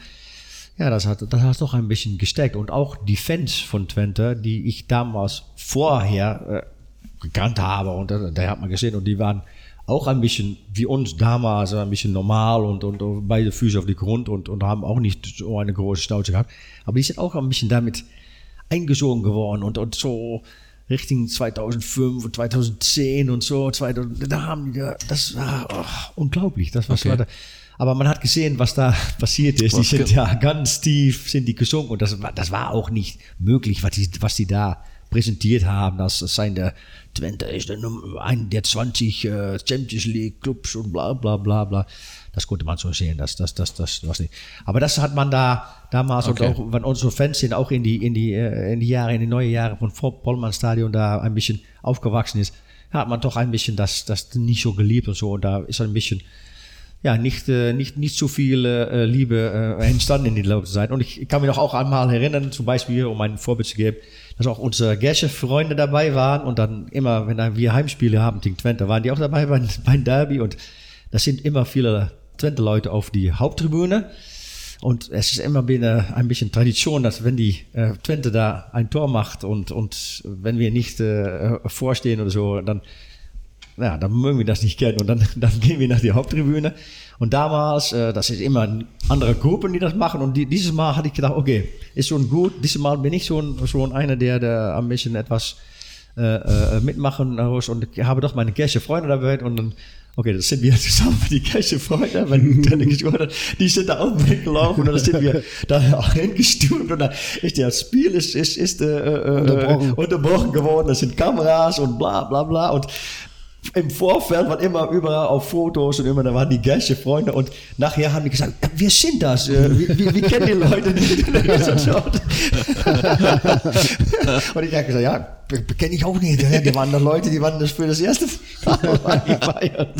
ja, das hat, das hat doch ein bisschen gesteckt. Und auch die Fans von Twente, die ich damals vorher äh, gekannt habe, und da, da hat man gesehen, und die waren, auch ein bisschen wie uns damals, ein bisschen normal und, und, und beide Füße auf die Grund und, und haben auch nicht so eine große Schnauze gehabt. Aber die sind auch ein bisschen damit eingesogen geworden und, und so Richtung 2005 und 2010 und so. 2000, da haben die, das war oh, unglaublich. Das okay. war da. Aber man hat gesehen, was da passiert ist. Die sind ja ganz tief, sind die gesunken und das, das war auch nicht möglich, was die, was die da präsentiert haben. Das seien der Twente ist der Nummer ein der 20 äh, Champions League Clubs und bla bla bla bla. Das konnte man so sehen, das, das, das, das, was nicht. Aber das hat man da damals okay. und auch, wenn unsere Fans sind auch in die, in die, äh, in die Jahre, in die neuen Jahre von Pollmann Stadion da ein bisschen aufgewachsen ist, hat man doch ein bisschen das, das nicht so geliebt und so. Und da ist ein bisschen, ja, nicht, äh, nicht, nicht so viel äh, Liebe äh, entstanden in den Laufe der. Und ich, ich kann mich noch auch einmal erinnern, zum Beispiel, um ein Vorbild zu geben, dass auch unsere Gesche-Freunde dabei waren und dann immer, wenn wir Heimspiele haben gegen Twente, waren die auch dabei beim, <laughs> beim Derby und da sind immer viele Twente-Leute auf die Haupttribüne. Und es ist immer ein bisschen Tradition, dass wenn die äh, Twente da ein Tor macht und, und wenn wir nicht äh, vorstehen oder so, dann ja, dann mögen wir das nicht kennen und dann, <laughs> dann gehen wir nach der Haupttribüne. Und damals, äh, das ist immer andere Gruppen, die das machen. Und die, dieses Mal hatte ich gedacht, okay, ist schon gut. Dieses Mal bin ich schon, schon einer, der, der ein bisschen etwas äh, äh, mitmachen muss. Und ich habe doch meine Kirche Freunde dabei. Und dann, okay, das sind wir <laughs> zusammen mit die Kirche Freunde, wenn die sind da auch weggelaufen. Und dann sind wir <laughs> da auch hingestürmt. Und dann ist das Spiel ist, ist, ist äh, äh, unterbrochen. unterbrochen geworden. Das sind Kameras und bla bla bla. Und im Vorfeld waren immer überall auf Fotos und immer, da waren die gleichen Freunde und nachher haben die gesagt, wir sind das, äh, wir, wir, wir kennen die Leute nicht. <laughs> und ich habe gesagt, ja, kenne ich auch nicht. Die waren dann Leute, die waren das für das erste <laughs> Mal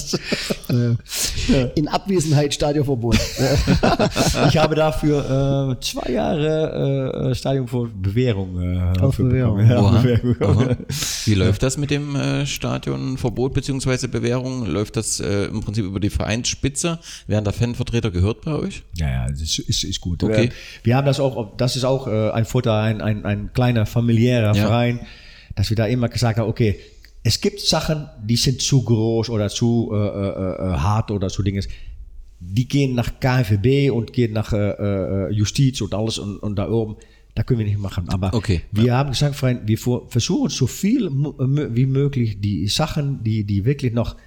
In Abwesenheit Stadionverbot. <laughs> ich habe dafür äh, zwei Jahre äh, Stadion vor Bewährung. Äh, Auf Bewährung. Ja, Bewährung. <laughs> Wie läuft das mit dem äh, Stadionverbot bzw. Bewährung? Läuft das äh, im Prinzip über die Vereinsspitze? Werden da Fanvertreter gehört bei euch? Ja, ja, das ist, ist, ist gut. Okay. Wir haben das auch, das ist auch äh, ein Vorteil, ein, ein, ein kleiner familiärer ja. Verein dass wir da immer gesagt haben, okay, es gibt Sachen, die sind zu groß oder zu äh, äh, äh hart oder zu Dinge. Die gehen nach KVB und gehen nach äh, äh, Justiz und alles und, und da oben. Da können wir nicht machen. Aber okay, wir ja. haben gesagt, Freund, wir versuchen so viel wie möglich die Sachen, die, die wirklich noch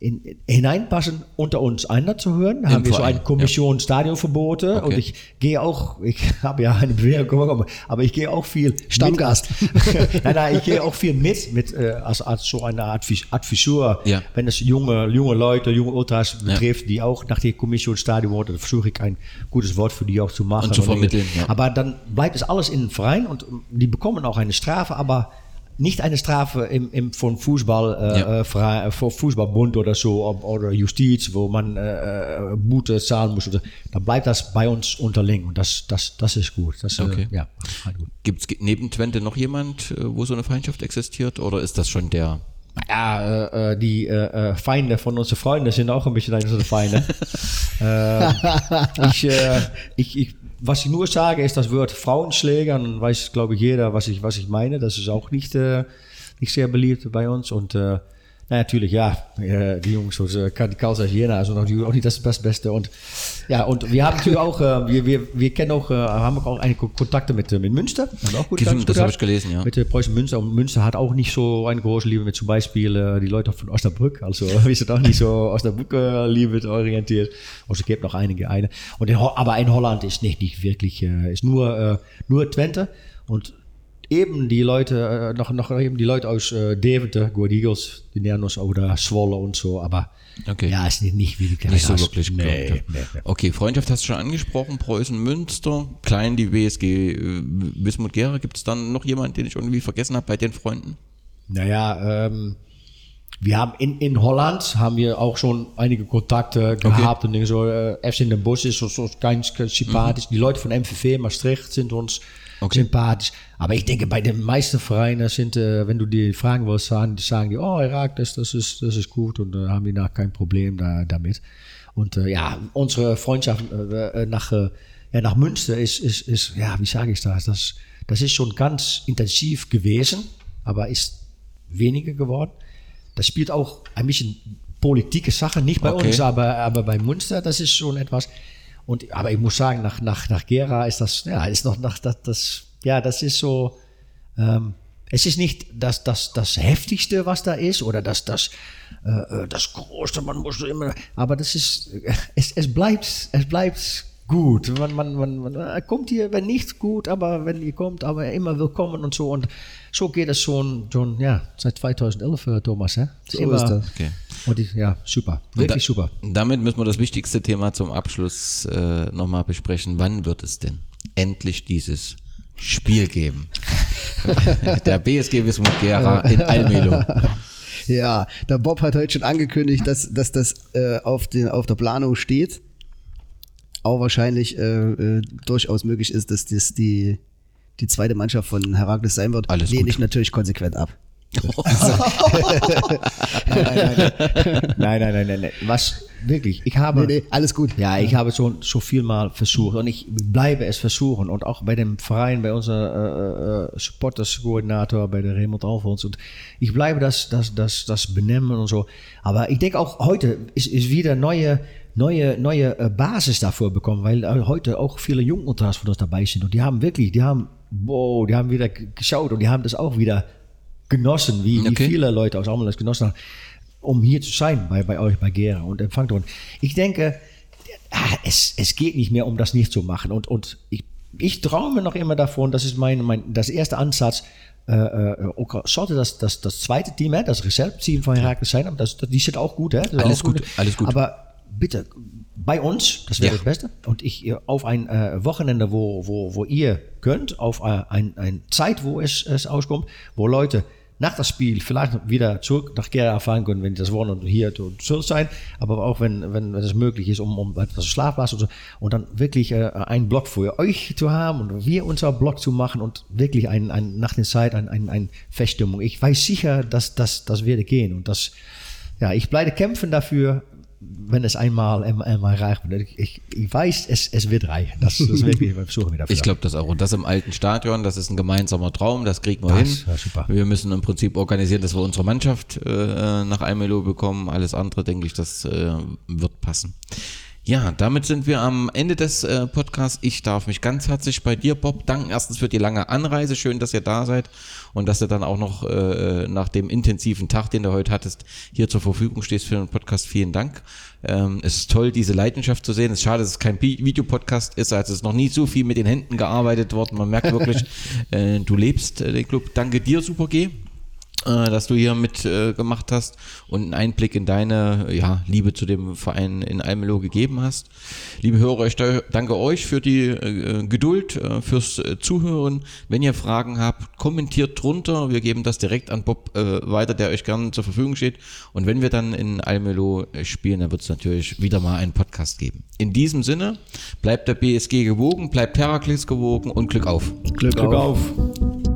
in, hineinpassen, unter uns einer zu hören. Haben wir so Verein, eine Kommission Stadionverbote und Okay. ich gehe auch, ich <laughs> habe ja eine bekommen, aber ich gehe auch viel Stammgast. Mit, <laughs> nein, nein, ich gehe auch viel mit, mit äh, als, als so eine Art Vis- Adviseur, Ja. wenn es junge, junge Leute, junge Ultras betrifft, die auch nach der Kommission Stadion wollen, dann versuche ich ein gutes Wort für die auch zu machen. Und zu vermitteln, ja. Aber dann bleibt es alles in den Verein und die bekommen auch eine Strafe, aber nicht eine Strafe im, im, von Fußball, äh, Ja. äh, äh, von Fußballbund oder so oder Justiz, wo man äh, äh, Bute zahlen muss. Oder, dann bleibt das bei uns unterling und das, das, das ist gut. Das, Okay. äh, ja, gut. Gibt es neben Twente noch jemand, wo so eine Feindschaft existiert? Oder ist das schon der? Ja, äh, die äh, Feinde von unseren Freunden sind auch ein bisschen unsere Feinde. <laughs> äh, ich, ich, ich, was ich nur sage, ist das Wort Frauenschläger. Dann weiß, glaube ich, jeder, was ich, was ich meine. Das ist auch nicht, äh, nicht sehr beliebt bei uns. Und äh, na, natürlich, ja, äh, die Jungs, so äh, die Kalsas Jena, also natürlich auch nicht das, das Beste. Und ja, und wir haben natürlich auch, äh, wir, wir, wir kennen auch, haben auch einige Kontakte mit, mit Münster. Haben auch gut Stimmt, das habe ich gelesen, ja. mit der Preußen Münster. Und Münster hat auch nicht so eine große Liebe mit zum Beispiel die Leute von Osnabrück. Also <laughs> wir sind auch nicht so Osnabrück-Liebe orientiert. Also es gibt noch einige eine. Und in, aber in Holland ist nicht, nicht wirklich, ist nur, nur Twente. Und eben die Leute, äh, noch, noch eben die Leute aus äh, Deventer, Go Eagles, die nähern uns oder Zwolle und so. Aber Okay. ja, ist nicht, nicht wirklich. Nicht so wirklich nee, nee, nee. Okay, Freundschaft hast du schon angesprochen, Preußen Münster, klein die WSG äh, Wismut Gera. Gibt es dann noch jemanden, den ich irgendwie vergessen habe bei den Freunden? Naja, ähm, wir haben in, in Holland haben wir auch schon einige Kontakte gehabt und Dinge so. Äh, FC in den Bos ist so, so ganz, ganz sympathisch. Die Leute von MVV Maastricht sind uns Okay. sympathisch. Aber ich denke, bei den meisten Vereinen sind, äh, wenn du die fragen willst, sagen, sagen die, oh, Irak, das, das, ist, das ist gut und äh, haben die nach kein Problem da, damit. Und äh, ja, unsere Freundschaft äh, äh, nach, äh, ja, nach Münster ist, ist, ist, ja, wie sage ich das? das? Das ist schon ganz intensiv gewesen, aber ist weniger geworden. Das spielt auch ein bisschen politische Sache, nicht bei Okay. uns, aber, aber bei Münster, das ist schon etwas. Und, aber ich muss sagen, nach, nach, nach Gera ist das, ja, ist noch nach, das, das, ja, das ist so, ähm, es ist nicht das, das, das Heftigste, was da ist, oder das, das, äh, äh, das Größte, man muss immer, aber das ist, äh, es, es bleibt, es bleibt gut. Man, man, man, man äh, kommt hier, wenn nicht gut, aber wenn ihr kommt, aber immer willkommen und so. Und so geht es schon, schon ja, seit 2011, äh, Thomas. Hä? So ist das. Okay. Und die, ja, super. Wirklich Da- super. Damit müssen wir das wichtigste Thema zum Abschluss äh, nochmal besprechen. Wann wird es denn endlich dieses Spiel geben? <laughs> Der BSG Wismut Gera in Almelo. <laughs> Ja, der Bob hat heute schon angekündigt, dass, dass das äh, auf, den, auf der Planung steht. Auch wahrscheinlich äh, äh, durchaus möglich ist, dass das die, die zweite Mannschaft von Herakles sein wird. Alles Lehne gut. ich natürlich konsequent ab. <laughs> Nein, nein, nein, nein, nein. Was, wirklich, ich habe... Nee, nee, alles gut. Ja, ich habe schon so viel mal versucht und ich bleibe es versuchen und auch bei dem Verein, bei unserem äh, äh, Supporters-Koordinator, bei der Raymond Alfons und ich bleibe das, das, das, das benennen und so. Aber ich denke auch heute ist, ist wieder neue, neue, neue äh, Basis dafür bekommen, weil heute auch viele Jungenultras von uns dabei sind und die haben wirklich, die haben, wow, die haben wieder geschaut und die haben das auch wieder genossen, wie, Okay. wie viele Leute aus das genossen haben, um hier zu sein bei, bei euch, bei Gera und empfangt worden. Ich denke, ah, es, es geht nicht mehr um das nicht zu machen. Und, und ich, ich träume noch immer davon, das ist mein, mein das erste Ansatz, äh, äh, sollte das, das, das zweite Team, hè, das Reserve-Team von Herakles sein, aber das, die sind auch gut. Ist Alles auch gut, alles gut. Aber bitte, bei uns, das wäre Ja. das Beste, und ich äh, auf ein äh, Wochenende, wo, wo, wo ihr könnt, auf äh, ein, ein Zeit, wo es, es auskommt, wo Leute nach das Spiel vielleicht wieder zurück nach Gera fahren können, wenn die das wollen und hier zu zu sein, aber auch wenn, wenn, wenn es möglich ist, um, um etwas Schlafplatz und so, und dann wirklich äh, einen Block für euch zu haben und wir unser Block zu machen und wirklich ein, ein, nach der Zeit ein, ein, ein Feststimmung. Ich weiß sicher, dass das, das werde gehen und das, ja, ich bleibe kämpfen dafür, wenn es einmal, einmal, einmal reicht. Ich, ich, weiß, es, es wird reichen. Das, das wirklich, wir <laughs> versuchen wir dafür. Ich glaube das auch. Und das im alten Stadion, das ist ein gemeinsamer Traum, das kriegen wir Das hin. super. Wir müssen im Prinzip organisieren, dass wir unsere Mannschaft äh, nach Almelo bekommen. Alles andere, denke ich, das äh, wird passen. Ja, damit sind wir am Ende des äh, Podcasts. Ich darf mich ganz herzlich bei dir, Bob, danken. Erstens für die lange Anreise. Schön, dass ihr da seid und dass du dann auch noch äh, nach dem intensiven Tag, den du heute hattest, hier zur Verfügung stehst für den Podcast. Vielen Dank. Ähm, es ist toll, diese Leidenschaft zu sehen. Es ist schade, dass es kein Videopodcast ist. Also es ist noch nie so viel mit den Händen gearbeitet worden. Man merkt wirklich, <laughs> äh, du lebst äh, den Club. Danke dir, Super G äh, dass du hier mit äh, gemacht hast und einen Einblick in deine ja, Liebe zu dem Verein in Almelo gegeben hast. Liebe Hörer, ich da- danke euch für die äh, Geduld, äh, fürs äh, Zuhören. Wenn ihr Fragen habt, kommentiert drunter. Wir geben das direkt an Bob äh, weiter, der euch gerne zur Verfügung steht. Und wenn wir dann in Almelo äh, spielen, dann wird es natürlich wieder mal einen Podcast geben. In diesem Sinne, bleibt der BSG gewogen, bleibt Herakles gewogen und Glück auf. Glück, Glück auf. auf.